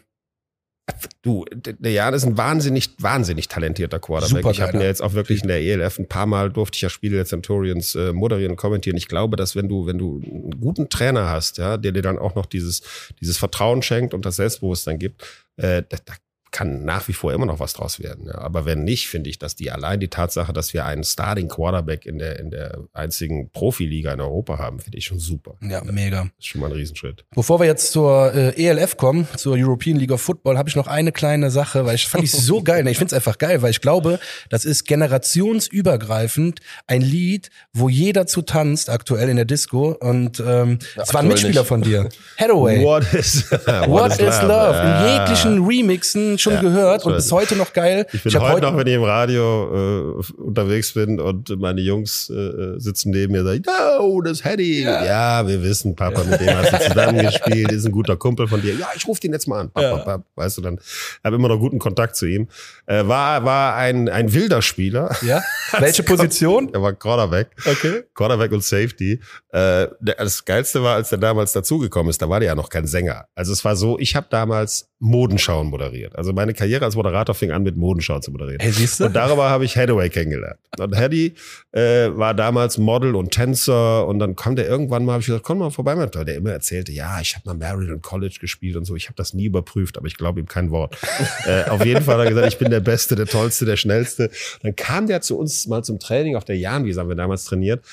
Speaker 3: Du, der Jan ist ein wahnsinnig, wahnsinnig talentierter Quarterback.
Speaker 1: Supergeiler
Speaker 3: ich habe mir jetzt auch wirklich in der ELF ein paar Mal durfte ich ja Spiele der Centurions äh, moderieren und kommentieren. Ich glaube, dass wenn du, wenn du einen guten Trainer hast, ja, der dir dann auch noch dieses, dieses Vertrauen schenkt und das Selbstbewusstsein gibt, äh, da, da kann nach wie vor immer noch was draus werden. Ja. Aber wenn nicht, finde ich, dass die allein die Tatsache, dass wir einen Starting Quarterback in der, in der einzigen Profiliga in Europa haben, finde ich schon super.
Speaker 1: ja, mega.
Speaker 3: Das ist schon mal ein Riesenschritt.
Speaker 1: Bevor wir jetzt zur äh, ELF kommen, zur European League of Football, habe ich noch eine kleine Sache, weil ich fand ich so geil. Ne, Ich finde es einfach geil, weil ich glaube, das ist generationsübergreifend ein Lied, wo jeder zu tanzt aktuell in der Disco. Und ähm,
Speaker 2: Ja,
Speaker 1: es war ein Mitspieler
Speaker 2: nicht.
Speaker 1: von dir. Hathaway.
Speaker 3: What is,
Speaker 1: What, is, love? In jeglichen Remixen, schon
Speaker 3: Ja,
Speaker 1: gehört und bis
Speaker 3: ich.
Speaker 1: heute noch geil.
Speaker 3: Ich bin
Speaker 1: hab
Speaker 3: heute noch, wenn ich im Radio äh, unterwegs bin und meine Jungs äh, sitzen neben mir und sagen, oh, das Hedy.
Speaker 1: Ja.
Speaker 3: Ja. wir wissen, Papa, mit dem hast du zusammengespielt, ist ein guter Kumpel von dir. Ja, ich rufe den jetzt mal an. Pap,
Speaker 1: Ja.
Speaker 3: pap, pap. Weißt du, dann habe immer noch guten Kontakt zu ihm. Äh, war war ein, ein wilder Spieler.
Speaker 1: Ja? Welche Position?
Speaker 3: Er war Quarterback.
Speaker 1: Okay.
Speaker 3: Quarterback und Safety. Äh, das Geilste war, als der damals dazugekommen ist, da war der ja noch kein Sänger. Also es war so, ich habe damals Modenschauen moderiert. Also meine Karriere als Moderator fing an mit Modenschauen zu moderieren.
Speaker 1: Hey, siehst du?
Speaker 3: Und darüber habe ich Hathaway kennengelernt. Und Hedy äh, war damals Model und Tänzer und dann kam der irgendwann mal, hab ich gesagt, komm mal vorbei, mein. Der immer erzählte, ja, ich habe mal Maryland College gespielt und so. Ich habe das nie überprüft, aber ich glaube ihm kein Wort. äh, auf jeden Fall hat er gesagt, ich bin der Beste, der Tollste, der Schnellste. Dann kam der zu uns mal zum Training auf der Jahnwiese, haben wir damals trainiert.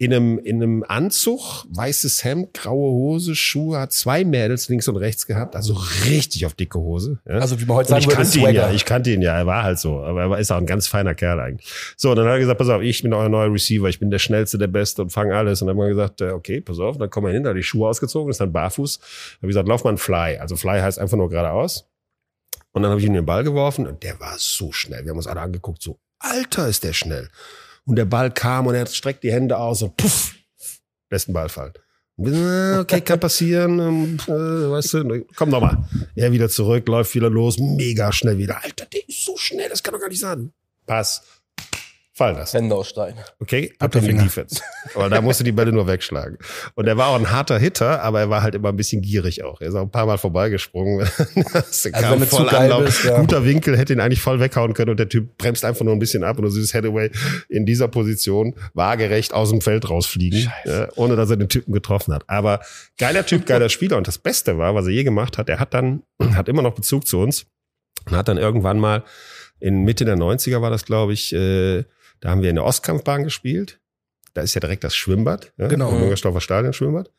Speaker 3: In einem, in einem Anzug, weißes Hemd, graue Hose, Schuhe, hat zwei Mädels links und rechts gehabt, also richtig auf dicke Hose. Ja?
Speaker 1: Also wie man heute
Speaker 3: Und
Speaker 1: sagen
Speaker 3: ich
Speaker 1: würde,
Speaker 3: kannte ihn ja, ich kannte ihn ja, er war halt so, aber er ist auch ein ganz feiner Kerl eigentlich. So, und dann hat er gesagt, pass auf, ich bin euer neuer Receiver, ich bin der Schnellste, der Beste und fang alles. Und dann haben wir gesagt, äh, okay, pass auf, dann kommen wir hin, da hat die Schuhe ausgezogen, ist dann barfuß. Dann habe ich gesagt, lauf mal ein Fly. Also Fly heißt einfach nur geradeaus. Und dann habe ich ihm den Ball geworfen und der war so schnell. Wir haben uns alle angeguckt, so, Alter, ist der schnell. Und der Ball kam und er streckt die Hände aus und puff, lässt den Ball fallen. Und wir so, äh, okay, kann passieren, ähm, äh, weißt du, komm noch mal. Er wieder zurück, läuft wieder los, mega schnell wieder. Alter, der ist so schnell, das kann doch gar nicht sein. Pass. Fallen lassen.
Speaker 2: Hände aus Stein.
Speaker 3: Okay, ab in die
Speaker 1: Finger.
Speaker 3: Defense. Aber da musste die Bälle nur wegschlagen. Und er war auch ein harter Hitter, aber er war halt immer ein bisschen gierig auch. Er ist auch ein paar Mal vorbeigesprungen.
Speaker 1: Also du zu geil bist, ja.
Speaker 3: Guter Winkel, hätte ihn eigentlich voll weghauen können und der Typ bremst einfach nur ein bisschen ab und du siehst Hathaway in dieser Position waagerecht aus dem Feld rausfliegen, ja, ohne dass er den Typen getroffen hat. Aber geiler Typ, geiler Spieler. Und das Beste war, was er je gemacht hat, er hat dann, hat immer noch Bezug zu uns und hat dann irgendwann mal in Mitte der 90er war das, glaube ich, äh, da haben wir in der Ostkampfbahn gespielt. Da ist ja direkt das Schwimmbad. Ja?
Speaker 1: Genau.
Speaker 3: Im Müngersdorfer Stadion Schwimmbad.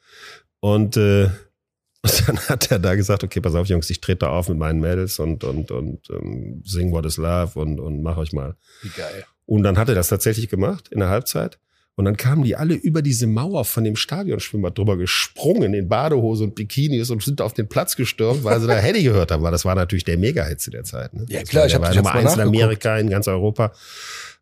Speaker 3: Und, äh, und dann hat er da gesagt, okay, pass auf, Jungs, ich trete da auf mit meinen Mädels und, und, und ähm, sing What is Love und, und mach euch mal.
Speaker 1: Wie geil.
Speaker 3: Und dann hat er das tatsächlich gemacht in der Halbzeit. Und dann kamen die alle über diese Mauer von dem Stadionschwimmbad drüber gesprungen in Badehose und Bikinis und sind auf den Platz gestürmt, weil sie da Hedy gehört haben. Weil das war natürlich der Mega-Hit zu der Zeit. Ne?
Speaker 1: Ja,
Speaker 3: Das
Speaker 1: klar, ich
Speaker 3: der
Speaker 1: hab-
Speaker 3: war
Speaker 1: ich hab's
Speaker 3: Nummer
Speaker 1: mal
Speaker 3: eins in. Amerika, in ganz Europa.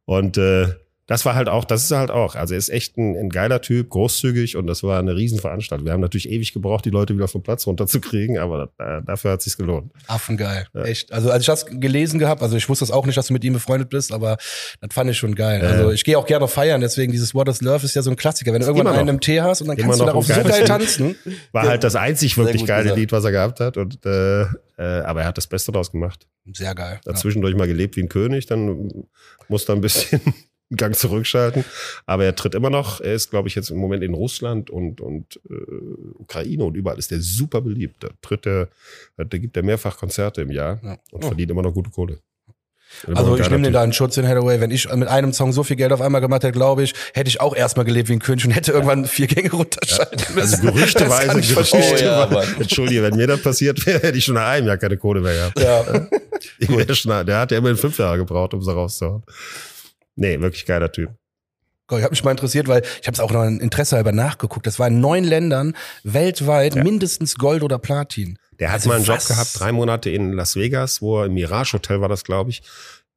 Speaker 3: Und äh, das war halt auch, das ist halt auch. Also er ist echt ein, ein geiler Typ, großzügig und das war eine Riesenveranstaltung. Wir haben natürlich ewig gebraucht, die Leute wieder vom Platz runterzukriegen, aber äh, dafür hat es sich gelohnt.
Speaker 1: Affengeil. Echt. Also als ich das gelesen gehabt, also ich wusste das auch nicht, dass du mit ihm befreundet bist, aber das fand ich schon geil. Also ich gehe auch gerne feiern, deswegen dieses What is Love ist ja so ein Klassiker. Wenn du irgendwann einen im Tee hast und dann
Speaker 3: Immer
Speaker 1: kannst du darauf so geil tanzen.
Speaker 3: War
Speaker 2: Ja.
Speaker 3: halt das einzig wirklich geile
Speaker 2: gesagt.
Speaker 3: Lied, was er gehabt hat. Und äh, äh, aber er hat das Beste draus gemacht.
Speaker 1: Sehr geil. Ja.
Speaker 3: Dazwischendurch mal gelebt wie ein König, dann muss er ein bisschen Gang zurückschalten. Aber er tritt immer noch. Er ist, glaube ich, jetzt im Moment in Russland und, und äh, Ukraine und überall ist er super beliebt. Da tritt er, da gibt er mehrfach Konzerte im Jahr
Speaker 1: Ja.
Speaker 3: und verdient immer noch gute Kohle.
Speaker 1: Also ich nehme den da in Schutz in Hathaway. Wenn ich mit einem Song so viel Geld auf einmal gemacht hätte, glaube ich, hätte ich auch erstmal gelebt wie ein König und hätte irgendwann vier Gänge runterschalten müssen.
Speaker 3: Also gerüchteweise, Gerüchte.
Speaker 2: Oh ja.
Speaker 3: Entschuldige, wenn mir das passiert wäre, hätte ich schon nach einem Jahr keine Kohle mehr gehabt.
Speaker 1: Ja.
Speaker 3: Schon, der hat ja immerhin fünf Jahre gebraucht, um sie rauszuhauen. Nee, wirklich geiler Typ.
Speaker 1: Ich habe mich mal interessiert, weil ich habe es auch noch ein Interesse halber nachgeguckt. Das war in neun Ländern weltweit
Speaker 3: Ja.
Speaker 1: mindestens Gold oder Platin.
Speaker 3: Der hat
Speaker 1: Also
Speaker 3: mal einen Job
Speaker 1: was?
Speaker 3: gehabt, drei Monate in Las Vegas, wo er im Mirage Hotel war das, glaube ich,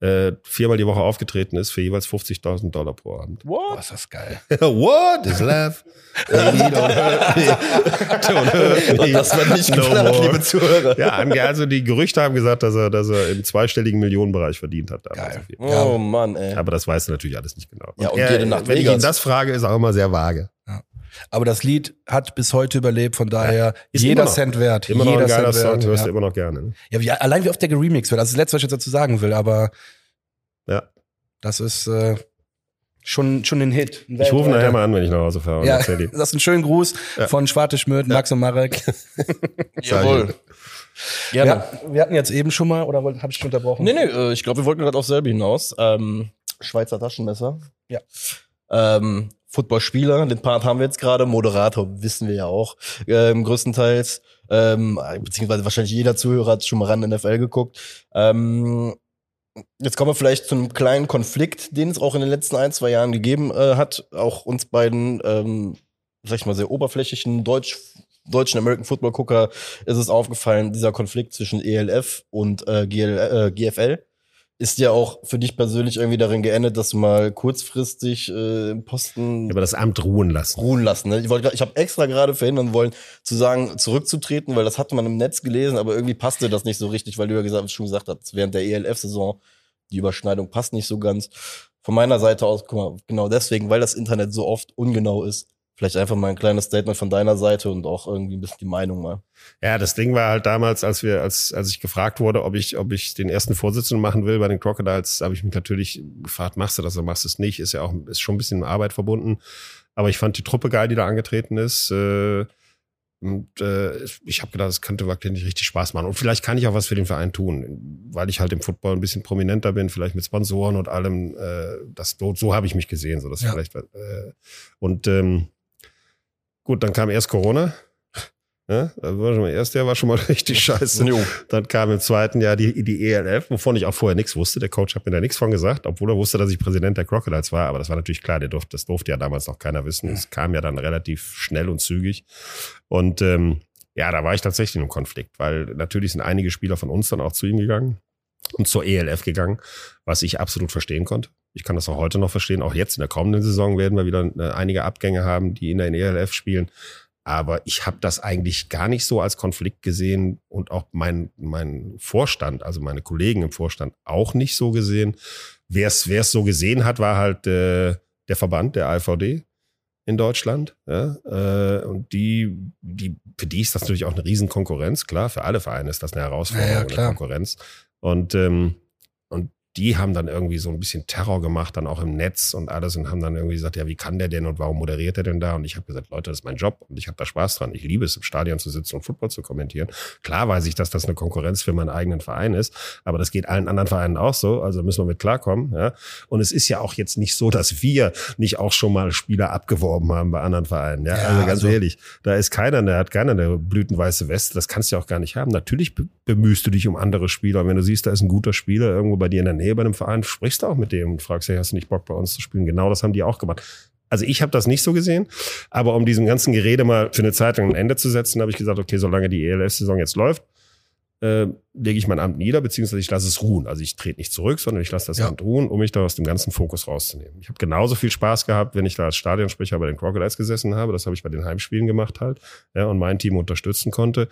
Speaker 3: äh, viermal die Woche aufgetreten ist für jeweils 50.000 Dollar pro Abend.
Speaker 1: Boah,
Speaker 2: What?
Speaker 1: ist das geil.
Speaker 3: What is love? Baby, don't hurt me. Don't hurt me.
Speaker 2: Und das war nicht
Speaker 3: No
Speaker 2: geplant,
Speaker 3: more.
Speaker 2: liebe Zuhörer.
Speaker 3: Ja, also die Gerüchte haben gesagt, dass er, dass er im zweistelligen Millionenbereich verdient hat. damals
Speaker 1: Geil.
Speaker 2: Oh Mann, ey.
Speaker 3: Aber das weiß er natürlich alles nicht genau.
Speaker 2: Ja, und
Speaker 3: er,
Speaker 2: jede Nacht
Speaker 3: wenn ich
Speaker 2: Vegas.
Speaker 3: ihn das frage, ist auch immer sehr vage.
Speaker 1: Aber das Lied hat bis heute überlebt, von daher
Speaker 3: Ist
Speaker 1: jeder
Speaker 3: immer noch-
Speaker 1: Cent wert.
Speaker 3: Immer noch
Speaker 1: jeder
Speaker 3: ein geiler
Speaker 1: Cent
Speaker 3: Song,
Speaker 1: wert.
Speaker 3: hörst du
Speaker 1: Ja.
Speaker 3: immer noch gerne. Ne?
Speaker 1: Ja, wie, allein wie oft der geremixed wird. Also das letzte, was ich jetzt dazu sagen will, aber
Speaker 3: Ja.
Speaker 1: das ist äh, schon, schon ein Hit. Ein
Speaker 3: Ich rufe nachher mal an, wenn ich nach Hause fahre.
Speaker 1: Ja, das ist ein schöner Gruß
Speaker 3: Ja.
Speaker 1: von Schwarte Schmidt, Max und Marek.
Speaker 2: Jawohl.
Speaker 1: Wir,
Speaker 2: Gerne.
Speaker 1: hatten- wir hatten jetzt eben schon mal, oder habe ich dich unterbrochen?
Speaker 2: Nee, nee, äh, ich glaube, wir wollten gerade auf selbe hinaus. Ähm, Schweizer Taschenmesser.
Speaker 1: Ja.
Speaker 2: Ähm, Footballspieler, den Part haben wir jetzt gerade. Moderator wissen wir ja auch ähm, größtenteils. Ähm, beziehungsweise wahrscheinlich jeder Zuhörer hat schon mal ran NFL geguckt. Ähm, jetzt kommen wir vielleicht zu einem kleinen Konflikt, den es auch in den letzten ein, zwei Jahren gegeben äh, hat. Auch uns beiden, ähm, sag ich mal, sehr oberflächlichen deutschen American Football Gucker ist es aufgefallen, dieser Konflikt zwischen ELF und äh, GL, äh, GFL ist ja auch für dich persönlich irgendwie darin geendet, dass du mal kurzfristig äh, im Posten
Speaker 3: Ja, aber das Amt ruhen lassen.
Speaker 2: ruhen lassen. Ne? Ich, wollte ich habe extra gerade verhindern wollen, zu sagen, zurückzutreten, weil das hatte man im Netz gelesen, aber irgendwie passte das nicht so richtig, weil du ja gesagt, schon gesagt hast, während der ELF-Saison die Überschneidung passt nicht so ganz. Von meiner Seite aus, guck mal, genau deswegen, weil das Internet so oft ungenau ist, vielleicht einfach mal ein kleines Statement von deiner Seite und auch irgendwie ein bisschen die Meinung mal.
Speaker 3: Ja, das Ding war halt damals, als wir, als, als ich gefragt wurde, ob ich, ob ich den ersten Vorsitzenden machen will bei den Crocodiles, habe ich mich natürlich gefragt, machst du das oder machst du es nicht? Ist ja auch, ist schon ein bisschen mit Arbeit verbunden. Aber ich fand die Truppe geil, die da angetreten ist. Äh, und äh, ich habe gedacht, es könnte wirklich richtig Spaß machen. Und vielleicht kann ich auch was für den Verein tun, weil ich halt im Football ein bisschen prominenter bin, vielleicht mit Sponsoren und allem. Äh, das, so so habe ich mich gesehen. So, dass
Speaker 1: Ja.
Speaker 3: vielleicht, äh, und ähm, gut, dann kam erst Corona. Ja, das war schon mal erst Jahr war schon mal richtig scheiße.
Speaker 2: Jo.
Speaker 3: Dann kam im zweiten Jahr die, die ELF, wovon ich auch vorher nichts wusste. Der Coach hat mir da nichts von gesagt, obwohl er wusste, dass ich Präsident der Crocodiles war. Aber das war natürlich klar, der durfte, das durfte ja damals noch keiner wissen. Es kam ja dann relativ schnell und zügig. Und ähm, ja, da war ich tatsächlich in einem Konflikt, weil natürlich sind einige Spieler von uns dann auch zu ihm gegangen und zur ELF gegangen, was ich absolut verstehen konnte. Ich kann das auch heute noch verstehen. Auch jetzt in der kommenden Saison werden wir wieder äh, einige Abgänge haben, die in der ELF spielen. Aber ich habe das eigentlich gar nicht so als Konflikt gesehen und auch mein, mein Vorstand, also meine Kollegen im Vorstand auch nicht so gesehen. Wer es so gesehen hat, war halt äh, der Verband, der AVD in Deutschland. Ja, äh, und die, die, für die ist das natürlich auch eine Riesenkonkurrenz. Klar, für alle Vereine ist das eine Herausforderung,
Speaker 1: Ja, ja,
Speaker 3: eine. Konkurrenz. Und, ähm, und die haben dann irgendwie so ein bisschen Terror gemacht, dann auch im Netz und alles und haben dann irgendwie gesagt, ja, wie kann der denn und warum moderiert er denn da? Und ich habe gesagt, Leute, das ist mein Job und ich habe da Spaß dran. Ich liebe es, im Stadion zu sitzen und Football zu kommentieren. Klar weiß ich, dass das eine Konkurrenz für meinen eigenen Verein ist, aber das geht allen anderen Vereinen auch so, also müssen wir mit klarkommen. Ja? Und es ist ja auch jetzt nicht so, dass wir nicht auch schon mal Spieler abgeworben haben bei anderen Vereinen. Ja,
Speaker 1: Ja,
Speaker 3: also ganz
Speaker 1: also-
Speaker 3: ehrlich, da ist keiner, der hat keiner eine blütenweiße Weste. Das kannst du ja auch gar nicht haben. Natürlich be- bemühst du dich um andere Spieler. Und wenn du siehst, da ist ein guter Spieler irgendwo bei dir in der Nähe bei einem Verein, sprichst du auch mit dem und fragst, hey, hast du nicht Bock bei uns zu spielen? Genau das haben die auch gemacht. Also ich habe das nicht so gesehen, aber um diesem ganzen Gerede mal für eine Zeit lang ein Ende zu setzen, habe ich gesagt, okay, solange die ELF-Saison jetzt läuft, äh, lege ich mein Amt nieder, beziehungsweise ich lasse es ruhen. Also ich trete nicht zurück, sondern ich lasse das
Speaker 1: Ja.
Speaker 3: Amt ruhen, um mich da aus dem ganzen Fokus rauszunehmen. Ich habe genauso viel Spaß gehabt, wenn ich da als Stadionsprecher bei den Crocodiles gesessen habe. Das habe ich bei den Heimspielen gemacht halt, ja, und mein Team unterstützen konnte.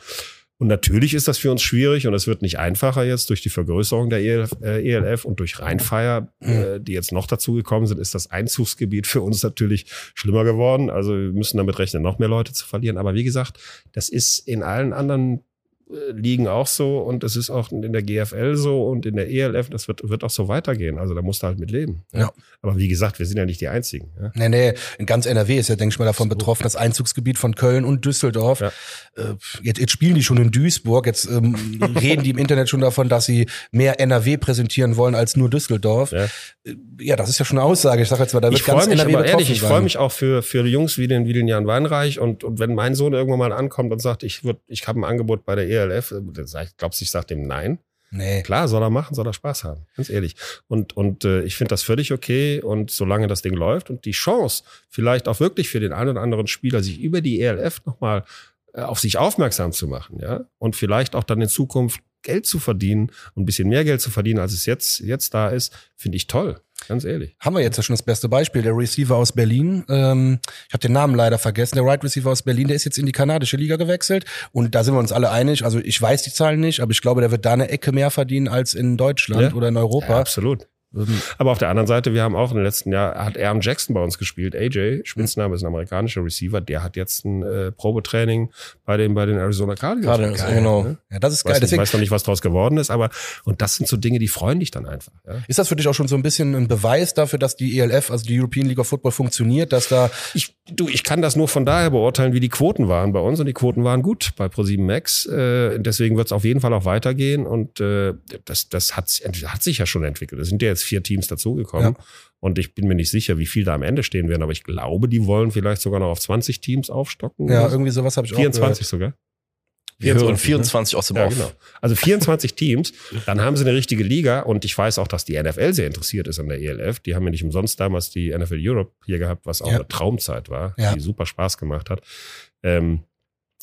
Speaker 3: Und natürlich ist das für uns schwierig und es wird nicht einfacher jetzt durch die Vergrößerung der ELF, äh, ELF und durch Rheinfeier, äh, die jetzt noch dazugekommen sind, ist das Einzugsgebiet für uns natürlich schlimmer geworden. Also wir müssen damit rechnen, noch mehr Leute zu verlieren. Aber wie gesagt, das ist in allen anderen Ligen auch so und es ist auch in der GFL so und in der ELF, das wird, wird auch so weitergehen. Also da musst du halt mit leben.
Speaker 1: Ja.
Speaker 3: Aber wie gesagt, wir sind ja nicht die Einzigen. Ja.
Speaker 1: Nee, nee, in ganz NRW ist ja, denke ich mal, davon betroffen, das Einzugsgebiet von Köln und Düsseldorf.
Speaker 3: Ja.
Speaker 1: Äh, jetzt, jetzt spielen die schon in Duisburg, jetzt ähm, reden die im Internet schon davon, dass sie mehr NRW präsentieren wollen als nur Düsseldorf.
Speaker 3: Ja.
Speaker 1: Äh, ja das ist ja schon eine Aussage. Ich sage jetzt mal, da wird
Speaker 3: ich
Speaker 1: ganz
Speaker 3: mich
Speaker 1: NRW
Speaker 3: aber
Speaker 1: betroffen
Speaker 3: ehrlich, ich freue mich auch für, für Jungs wie den, wie den Jan Weinreich und, und wenn mein Sohn irgendwann mal ankommt und sagt, ich würd, ich habe ein Angebot bei der ELF, äh, dann sag ich, glaubst du, ich sage dem nein?
Speaker 1: Nee.
Speaker 3: Klar, soll er machen, soll er Spaß haben, ganz ehrlich. Und, und äh, ich finde das völlig okay und solange das Ding läuft und die Chance vielleicht auch wirklich für den einen oder anderen Spieler, sich über die ELF nochmal äh, auf sich aufmerksam zu machen, ja, und vielleicht auch dann in Zukunft Geld zu verdienen und ein bisschen mehr Geld zu verdienen, als es jetzt, jetzt da ist, finde ich toll, ganz ehrlich.
Speaker 1: Haben wir jetzt ja schon das beste Beispiel. Der Receiver aus Berlin, ähm, ich habe den Namen leider vergessen, der Right Receiver aus Berlin, der ist jetzt in die kanadische Liga gewechselt. Und da sind wir uns alle einig. Also ich weiß die Zahlen nicht, aber ich glaube, der wird da eine Ecke mehr verdienen als in Deutschland
Speaker 3: Ja.
Speaker 1: oder in
Speaker 3: Ja,
Speaker 1: Europa.
Speaker 3: absolut.
Speaker 1: Ähm,
Speaker 3: Aber auf der anderen Seite, wir haben auch im letzten Jahr, hat Aaron Jackson bei uns gespielt, AJ, Spitzname ist ein amerikanischer Receiver, der hat jetzt ein äh, Probetraining bei den, bei den Arizona Cardinals.
Speaker 2: Cardinals,
Speaker 3: Geil,
Speaker 2: genau.
Speaker 3: Ne?
Speaker 1: Ja, das ist
Speaker 3: Weiß,
Speaker 1: geil.
Speaker 3: nicht,
Speaker 1: Deswegen,
Speaker 3: weiß noch nicht, was draus geworden ist, aber und das sind so Dinge, die freuen dich dann einfach. Ja?
Speaker 1: ist das für dich auch schon so ein bisschen ein Beweis dafür, dass die ELF, also die European League of Football, funktioniert, dass da
Speaker 3: Ich, du, ich kann das nur von daher beurteilen, wie die Quoten waren bei uns und die Quoten waren gut bei Pro7 Max. Äh, deswegen wird es auf jeden Fall auch weitergehen und äh, das, das hat, hat sich ja schon entwickelt. Es sind ja jetzt vier Teams dazugekommen
Speaker 1: Ja.
Speaker 3: und ich bin mir nicht sicher, wie viel da am Ende stehen werden, aber ich glaube, die wollen vielleicht sogar noch auf 20 Teams aufstocken.
Speaker 1: ja irgendwie sowas habe ich auch
Speaker 3: 24 sogar.
Speaker 2: Wir hören
Speaker 3: 24,
Speaker 2: 24 aus dem
Speaker 3: Ja,
Speaker 2: Off.
Speaker 3: genau. Also 24 Teams, dann haben sie eine richtige Liga und ich weiß auch, dass die NFL sehr interessiert ist an der ELF. Die haben ja nicht umsonst damals die NFL Europe hier gehabt, was auch
Speaker 1: Ja.
Speaker 3: eine Traumzeit war,
Speaker 1: Ja.
Speaker 3: die super Spaß gemacht hat. Ähm,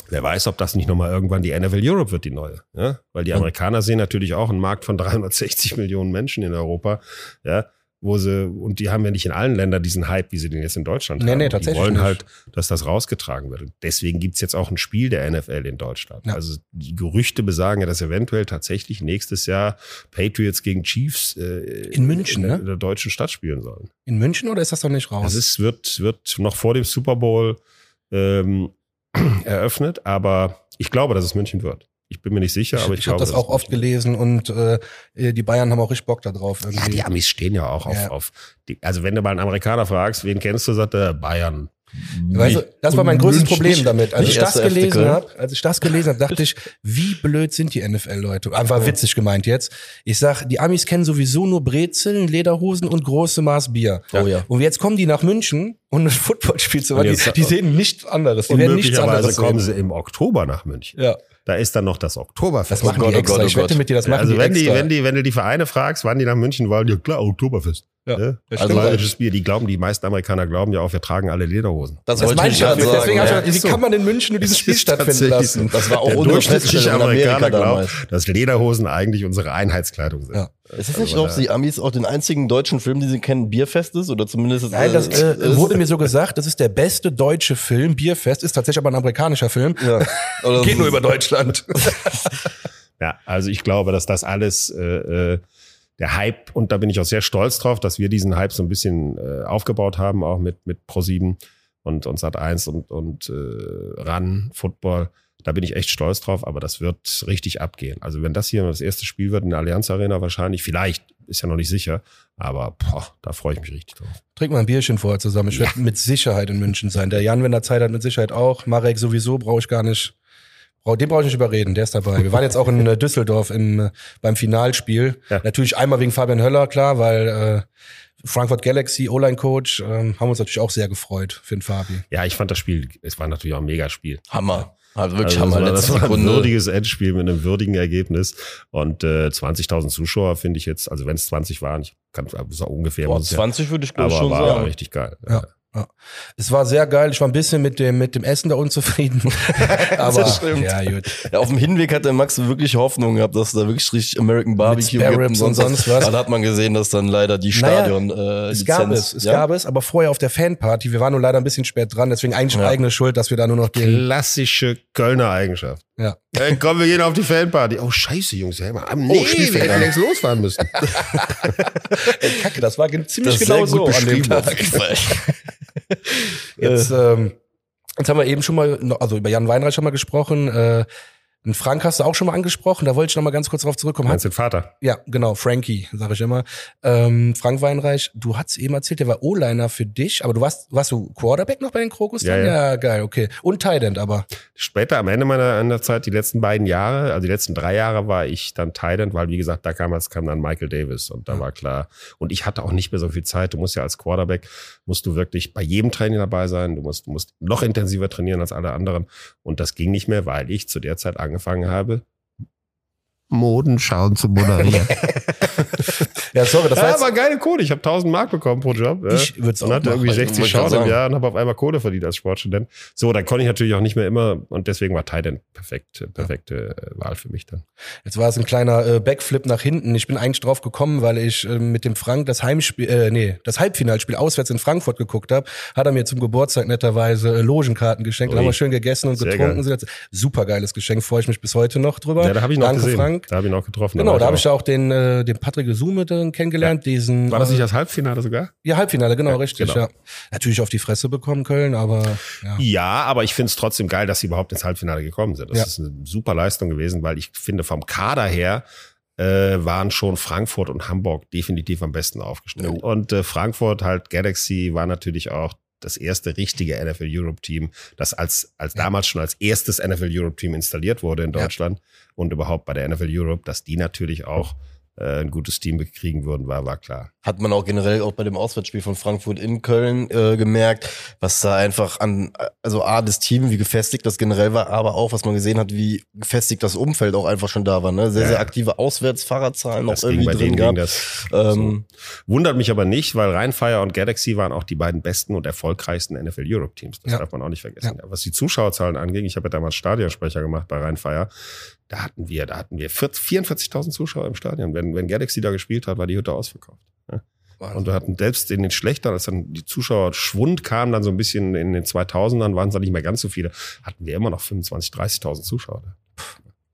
Speaker 3: Wer weiß, ob das nicht nochmal irgendwann die NFL Europe wird, die neue. Ja? Weil die Amerikaner sehen natürlich auch einen Markt von 360 Millionen Menschen in Europa. Ja? Wo sie, und die haben ja nicht in allen Ländern diesen Hype, wie sie den jetzt in Deutschland
Speaker 1: Nee,
Speaker 3: haben.
Speaker 1: nee,
Speaker 3: die
Speaker 1: tatsächlich
Speaker 3: wollen
Speaker 1: nicht.
Speaker 3: halt, dass das rausgetragen wird. Und deswegen gibt's jetzt auch ein Spiel der NFL in Deutschland.
Speaker 1: Ja.
Speaker 3: Also die Gerüchte besagen ja, dass eventuell tatsächlich nächstes Jahr Patriots gegen Chiefs äh,
Speaker 1: In München,
Speaker 3: in, der-
Speaker 1: ne?
Speaker 3: in der deutschen Stadt spielen sollen.
Speaker 1: In München oder ist das noch nicht raus?
Speaker 3: Das ist, wird, wird noch vor dem Super Bowl ähm, eröffnet, aber ich glaube, dass es München wird. Ich bin mir nicht sicher, aber ich,
Speaker 1: ich habe das auch oft gelesen und äh, die Bayern haben auch richtig Bock da drauf
Speaker 3: Ja,
Speaker 1: irgendwie.
Speaker 3: die Amis stehen ja auch auf,
Speaker 1: Ja.
Speaker 3: auf die, also wenn du mal einen Amerikaner fragst, wen kennst du, sagt er Bayern.
Speaker 1: Weißt du, das war mein größtes Problem damit. Als ich das gelesen habe, als ich das gelesen habe, dachte ich, wie blöd sind die NFL-Leute? Einfach witzig gemeint jetzt. Ich sag, die Amis kennen sowieso nur Brezeln, Lederhosen und große Maß Bier.
Speaker 2: Oh ja.
Speaker 1: Und jetzt kommen die nach München und ein Footballspiel zu. Die, die sehen nichts anderes. Die
Speaker 3: Und
Speaker 1: werden nichts
Speaker 3: möglicherweise
Speaker 1: anderes
Speaker 3: kommen
Speaker 1: sehen.
Speaker 3: sie im Oktober nach München.
Speaker 1: Ja,
Speaker 3: Da ist dann noch das Oktoberfest.
Speaker 1: das machen
Speaker 2: Gott,
Speaker 1: die
Speaker 2: oh
Speaker 1: extra.
Speaker 2: Gott, oh
Speaker 1: ich wette
Speaker 2: Gott.
Speaker 1: mit dir, das machen
Speaker 3: also
Speaker 1: die
Speaker 3: wenn die,
Speaker 1: extra.
Speaker 3: wenn die, wenn du die Vereine fragst, wann die nach München wollen, ja klar, Oktoberfest.
Speaker 1: Ja,
Speaker 3: Ne?
Speaker 1: das
Speaker 3: Also bayerisches Bier. Die glauben, die meisten Amerikaner glauben ja auch, wir tragen alle Lederhosen.
Speaker 2: Das,
Speaker 1: das
Speaker 2: wollte
Speaker 1: meine
Speaker 2: ich
Speaker 1: ich ja.
Speaker 2: gerade sagen.
Speaker 1: Deswegen hab ich
Speaker 2: ja.
Speaker 1: gedacht, wie kann man in München nur dieses Spiel stattfinden lassen?
Speaker 2: Das war auch
Speaker 3: Der durchschnittliche
Speaker 2: Feststellung in Amerika
Speaker 3: Amerikaner glaubt, dass Lederhosen eigentlich unsere Einheitskleidung sind.
Speaker 1: Ja.
Speaker 2: Ist das nicht auch, dass die Amis auch den einzigen deutschen Film, die sie kennen, Bierfest ist? Oder zumindest
Speaker 1: Nein, das äh,
Speaker 2: ist-
Speaker 1: wurde mir so gesagt, das ist der beste deutsche Film, Bierfest, ist tatsächlich aber ein amerikanischer Film.
Speaker 2: ja. Oder
Speaker 1: Geht nur über Deutschland.
Speaker 3: Ja, also ich glaube, dass das alles äh, äh, der Hype, und da bin ich auch sehr stolz drauf, dass wir diesen Hype so ein bisschen äh, aufgebaut haben, auch mit, mit Pro7 und, und Sat1 und, und äh, RAN, Football. Da bin ich echt stolz drauf, aber das wird richtig abgehen. Also wenn das hier das erste Spiel wird in der Allianz Arena wahrscheinlich, vielleicht, ist ja noch nicht sicher, aber boah, da freue ich mich richtig drauf.
Speaker 1: Trink mal ein Bierchen vorher zusammen. Ich werde mit Sicherheit in München sein. Der Jan, wenn er Zeit hat, mit Sicherheit auch. Marek sowieso brauche ich gar nicht. Brauch- Den brauche ich nicht überreden, der ist dabei. Wir waren jetzt auch in äh, Düsseldorf im, äh, beim Finalspiel.
Speaker 3: Ja.
Speaker 1: Natürlich einmal wegen Fabian Höller, klar, weil äh, Frankfurt Galaxy, O-Line-Coach, ähm, haben uns natürlich auch sehr gefreut für den Fabi.
Speaker 3: Ja, ich fand das Spiel, es war natürlich auch ein Megaspiel.
Speaker 2: Hammer. Also wirklich
Speaker 3: Also das
Speaker 2: Hammer.
Speaker 3: war, das war ein
Speaker 2: Sekunde.
Speaker 3: würdiges Endspiel mit einem würdigen Ergebnis. Und äh, 20.000 Zuschauer finde ich jetzt, also wenn es 20 waren, ich kann so ungefähr,
Speaker 2: Boah,
Speaker 3: muss es ja,
Speaker 2: 20 würde ich glaub,
Speaker 3: aber
Speaker 2: schon
Speaker 3: war
Speaker 2: sagen.
Speaker 3: richtig geil.
Speaker 1: Ja. Es war sehr geil. Ich war ein bisschen mit dem, mit dem Essen da unzufrieden. Aber
Speaker 2: Das stimmt.
Speaker 1: ja, gut.
Speaker 2: Ja, auf dem Hinweg hat der Max wirklich Hoffnung gehabt, dass da wirklich richtig American Barbecue gibt
Speaker 1: Ribs und sonst was.
Speaker 2: Dann hat man gesehen, dass dann leider die
Speaker 1: Naja,
Speaker 2: Stadion äh,
Speaker 1: Es gab es, es
Speaker 2: ja?
Speaker 1: gab es, aber vorher auf der Fanparty. Wir waren nur leider ein bisschen spät dran, deswegen eigentlich
Speaker 2: Ja.
Speaker 1: eigene Schuld, dass wir da nur noch den.
Speaker 3: Klassische Kölner Eigenschaft.
Speaker 1: Ja.
Speaker 3: Äh, komm, wir gehen auf die Fanparty. Oh, scheiße, Jungs. Ja, oh, nee, wir
Speaker 1: Spielfeld
Speaker 3: hätten längst losfahren müssen.
Speaker 1: Ey, Kacke, das war ziemlich
Speaker 2: Das
Speaker 1: genau so an dem Tag. Jetzt, ähm, jetzt haben wir eben schon mal, also über Jan Weinreich schon mal gesprochen. Äh, den Frank hast du auch schon mal angesprochen, da wollte ich noch mal ganz kurz drauf zurückkommen.
Speaker 3: Meinst du den Vater?
Speaker 1: Ja, genau, Frankie, sage ich immer. Ähm, Frank Weinreich, du hast eben erzählt, der war O-Liner für dich, aber du warst, warst du Quarterback noch bei den Krokus?
Speaker 3: Ja, ja.
Speaker 1: ja, geil, okay. Und Tight End aber.
Speaker 3: Später, am Ende meiner, Zeit, die letzten beiden Jahre, also die letzten drei Jahre war ich dann Thailand, weil wie gesagt, da kam, es kam dann Michael Davis und da war klar. Und ich hatte auch nicht mehr so viel Zeit. Du musst ja als Quarterback, musst du wirklich bei jedem Training dabei sein. Du musst, du musst noch intensiver trainieren als alle anderen. Und das ging nicht mehr, weil ich zu der Zeit angefangen habe, Modenschauen zu moderieren.
Speaker 1: Ja, sorry, das war
Speaker 3: ja, aber geile Kohle. Ich habe 1000 Mark bekommen pro Job. Ja.
Speaker 1: Ich würd's
Speaker 3: und
Speaker 1: auch
Speaker 3: hatte irgendwie
Speaker 2: Wollte
Speaker 3: 60
Speaker 2: ich grad
Speaker 3: Schauen im. Jahr und habe auf einmal Kohle verdient als Sportstudent. So, dann konnte ich natürlich auch nicht mehr immer und deswegen war Titan perfekt, perfekte äh, Wahl für mich dann.
Speaker 1: Jetzt war es ein kleiner äh, Backflip nach hinten. Ich bin eigentlich drauf gekommen, weil ich äh, mit dem Frank das Heimspiel, äh, nee, das Halbfinalspiel auswärts in Frankfurt geguckt habe. Hat er mir zum Geburtstag netterweise äh, Logenkarten geschenkt. Dann
Speaker 3: Ui.
Speaker 1: haben wir schön gegessen und
Speaker 3: Sehr
Speaker 1: getrunken.
Speaker 3: geil.
Speaker 1: Super geiles Geschenk, freue ich mich bis heute noch drüber.
Speaker 3: Ja, da habe ich noch
Speaker 1: Danke,
Speaker 3: gesehen.
Speaker 1: Frank.
Speaker 3: Da habe ich noch getroffen.
Speaker 1: Genau, da habe ich
Speaker 3: auch.
Speaker 1: ja auch den, äh, den Patrick Gesume kennengelernt, diesen.
Speaker 3: War das
Speaker 1: äh,
Speaker 3: nicht das Halbfinale sogar?
Speaker 1: Ja, Halbfinale, genau,
Speaker 3: Ja,
Speaker 1: richtig,
Speaker 3: genau.
Speaker 1: ja. Natürlich auf die Fresse bekommen, Köln, aber ja.
Speaker 3: Ja, aber ich finde es trotzdem geil, dass sie überhaupt ins Halbfinale gekommen sind. Das
Speaker 1: Ja.
Speaker 3: ist eine super Leistung gewesen, weil ich finde, vom Kader her äh, waren schon Frankfurt und Hamburg definitiv am besten aufgestellt. Und äh, Frankfurt halt Galaxy war natürlich auch das erste richtige NFL Europe Team, das als, als
Speaker 1: Ja.
Speaker 3: damals schon als erstes NFL Europe Team installiert wurde in
Speaker 1: Ja.
Speaker 3: Und überhaupt bei der NFL Europe, dass die natürlich auch äh, ein gutes Team bekriegen würden, war, war klar.
Speaker 2: hat man auch generell auch bei dem Auswärtsspiel von Frankfurt in Köln äh, gemerkt, was da einfach an, also A, das Team, wie gefestigt das generell war, aber auch, was man gesehen hat, wie gefestigt das Umfeld auch einfach schon da war. Ne? Sehr,
Speaker 3: Ja.
Speaker 2: sehr aktive Auswärtsfahrerzahlen noch irgendwie
Speaker 3: bei
Speaker 2: drin
Speaker 3: ging das
Speaker 2: Ähm,
Speaker 3: so. Wundert mich aber nicht, weil Rheinfire und Galaxy waren auch die beiden besten und erfolgreichsten NFL Europe Teams. Das
Speaker 1: Ja.
Speaker 3: darf man auch nicht vergessen. Was die Zuschauerzahlen anging, ich habe ja damals Stadionsprecher gemacht bei Rheinfire. Da hatten wir, da hatten wir 40 44.000 Zuschauer im Stadion. Wenn, wenn Galaxy da gespielt hat, war die Hütte ausverkauft. Ja. Und wir hatten selbst in den schlechteren, als dann die Zuschauerschwund kam, dann so ein bisschen in den 2000ern, waren es dann nicht mehr ganz so viele, hatten wir immer noch 25.000, 30.000 Zuschauer. da.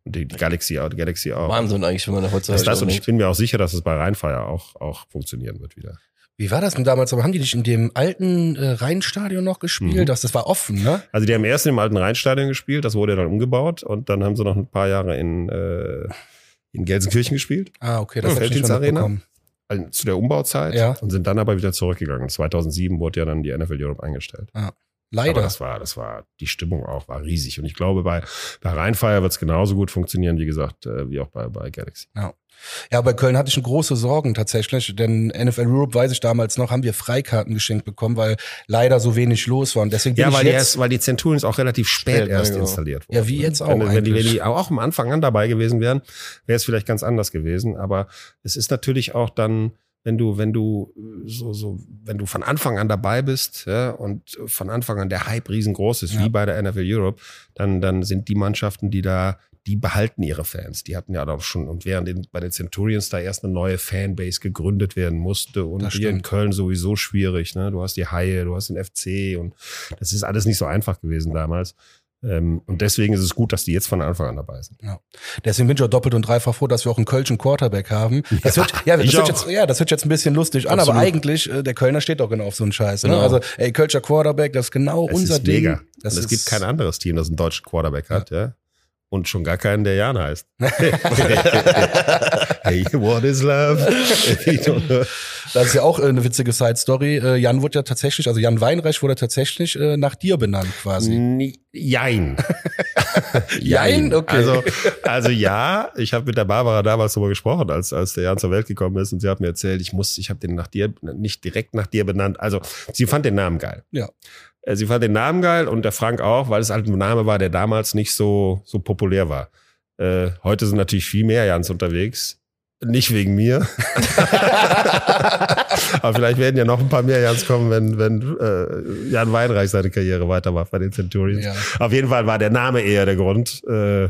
Speaker 3: Und die, die Galaxy auch, die Galaxy auch.
Speaker 2: Wahnsinn eigentlich, wenn man da heutzutage
Speaker 3: das,
Speaker 2: dran
Speaker 3: und ich bin mir auch sicher, dass es bei Rheinfire auch, auch funktionieren wird wieder.
Speaker 1: Wie war das denn damals? Aber haben die nicht in dem alten äh, Rheinstadion noch gespielt?
Speaker 3: Mhm.
Speaker 1: Das, das war offen, ne?
Speaker 3: Also die haben erst im alten Rheinstadion gespielt, das wurde dann umgebaut und dann haben sie noch ein paar Jahre in, äh, in Gelsenkirchen gespielt,
Speaker 1: Ah, okay, das
Speaker 3: Ja,
Speaker 1: hab ich nicht
Speaker 3: Felddienst
Speaker 1: mehr
Speaker 3: Arena. also zu der Umbauzeit
Speaker 1: Ja.
Speaker 3: und sind dann aber wieder zurückgegangen. 2007 wurde ja dann die NFL Europe eingestellt. Aber
Speaker 1: Leider.
Speaker 3: das war, das war, die Stimmung auch war riesig. Und ich glaube, bei, bei Rheinfire wird es genauso gut funktionieren, wie gesagt, äh, wie auch bei, bei Galaxy.
Speaker 1: Ja, bei Köln hatte ich schon große Sorgen tatsächlich, denn NFL Europe, weiß ich damals noch, haben wir Freikarten geschenkt bekommen, weil leider so wenig los war. Und deswegen bin
Speaker 3: Ja,
Speaker 1: ich
Speaker 3: weil die,
Speaker 1: jetzt,
Speaker 3: erst, weil die Centurions auch relativ spät,
Speaker 2: Spät, ja,
Speaker 3: erst
Speaker 2: genau.
Speaker 3: installiert wurden.
Speaker 1: Ja, wie jetzt auch
Speaker 3: Wenn, wenn, die, wenn die auch am Anfang an dabei gewesen wären, wäre es vielleicht ganz anders gewesen. Aber es ist natürlich auch dann, wenn du, wenn du so, so, wenn du von Anfang an dabei bist ja, und von Anfang an der Hype riesengroß ist,
Speaker 1: Ja.
Speaker 3: wie bei der NFL Europe, dann, dann sind die Mannschaften, die da die behalten ihre Fans. Die hatten ja doch schon, und während den, bei den Centurions da erst eine neue Fanbase gegründet werden musste und
Speaker 1: Das
Speaker 3: hier in
Speaker 1: stimmt.
Speaker 3: Köln sowieso schwierig. Ne? Du hast die Haie, du hast den FC und das ist alles nicht so einfach gewesen damals. Ähm, und deswegen ist es gut, dass die jetzt von Anfang an dabei sind.
Speaker 1: deswegen bin ich auch doppelt und dreifach froh, dass wir auch einen Kölschen Quarterback haben. Das
Speaker 3: Ja,
Speaker 1: wird, ja, das wird jetzt, ja, das wird jetzt ein bisschen lustig an, aber
Speaker 3: Absolut.
Speaker 1: eigentlich, äh, der Kölner steht doch genau auf so einen Scheiß. Ne?
Speaker 2: Genau.
Speaker 1: Also, ey, Kölscher Quarterback, das ist genau
Speaker 3: Es
Speaker 1: unser
Speaker 3: ist
Speaker 1: Ding.
Speaker 3: mega.
Speaker 1: Das
Speaker 3: und es gibt kein anderes Team, das einen deutschen Quarterback hat, ja. Und schon gar keinen, der Jan heißt. hey, what is love?
Speaker 1: Das ist ja auch äh, eine witzige Side-Story. Äh, Jan wurde ja tatsächlich, also Jan Weinreich wurde tatsächlich äh, nach dir benannt quasi.
Speaker 3: Jein.
Speaker 1: Jein? Okay.
Speaker 3: Also, also ja, ich habe mit der Barbara damals darüber gesprochen, als, als der Jan zur Welt gekommen ist und sie hat mir erzählt, ich muss, ich habe den nach dir, nicht direkt nach dir benannt. Also sie fand den Namen geil.
Speaker 1: Ja.
Speaker 3: Äh, Sie fand den Namen geil und der Frank auch, weil es halt ein Name war, der damals nicht so, so populär war. Äh, heute sind natürlich viel mehr Jans unterwegs. Nicht wegen mir. Aber vielleicht werden ja noch ein paar mehr Jans kommen, wenn, wenn äh, Jan Weinreich seine Karriere weitermacht bei den Centurions.
Speaker 1: Ja.
Speaker 3: Auf jeden Fall war der Name eher der Grund. Äh,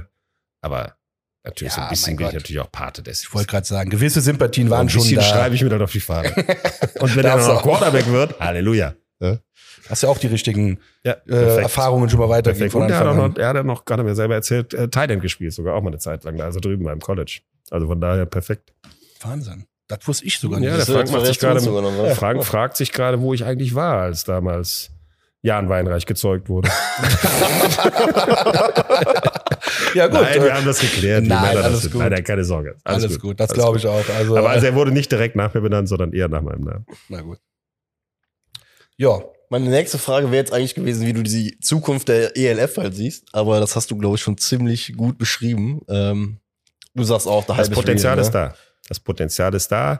Speaker 3: aber natürlich so
Speaker 1: Ja,
Speaker 3: ein bisschen bin ich natürlich auch Pate des.
Speaker 1: Ich wollte gerade sagen, gewisse Sympathien waren
Speaker 3: ein
Speaker 1: schon
Speaker 3: bisschen
Speaker 1: da.
Speaker 3: schreibe ich mir dann auf die Fahne. Und wenn er dann noch
Speaker 1: auch.
Speaker 3: Quarterback wird, Halleluja. Ja,
Speaker 1: Hast ja auch die richtigen
Speaker 3: ja
Speaker 1: äh. Erfahrungen schon mal weitergegeben
Speaker 3: Und er hat,
Speaker 1: Anfang
Speaker 3: auch
Speaker 1: an.
Speaker 3: noch, er hat ja noch, gerade mir selber erzählt, äh, Thailand gespielt, sogar auch mal eine Zeit lang, da also drüben beim College. Also von daher perfekt.
Speaker 1: Wahnsinn. Das wusste ich sogar nicht.
Speaker 3: Ja, der
Speaker 2: Das
Speaker 3: Frank macht sich gerade,
Speaker 2: noch, was?
Speaker 3: Frank fragt sich gerade, wo ich eigentlich war, als damals Jan Weinreich gezeugt wurde.
Speaker 1: ja gut.
Speaker 3: Nein, wir haben das geklärt.
Speaker 1: nein,
Speaker 3: das
Speaker 1: alles
Speaker 3: sind.
Speaker 1: gut.
Speaker 3: Nein, keine Sorge.
Speaker 1: alles, gut. Das glaube ich auch. Also,
Speaker 3: Aber also
Speaker 1: äh,
Speaker 3: er wurde nicht direkt nach mir benannt, sondern eher nach meinem Namen.
Speaker 1: na gut. Ja,
Speaker 2: Meine nächste Frage wäre jetzt eigentlich gewesen, wie du die Zukunft der ELF halt siehst, aber das hast du, glaube ich, schon ziemlich gut beschrieben. Ähm, du sagst auch, da
Speaker 3: Das Potenzial ist da. Das Potenzial ist da.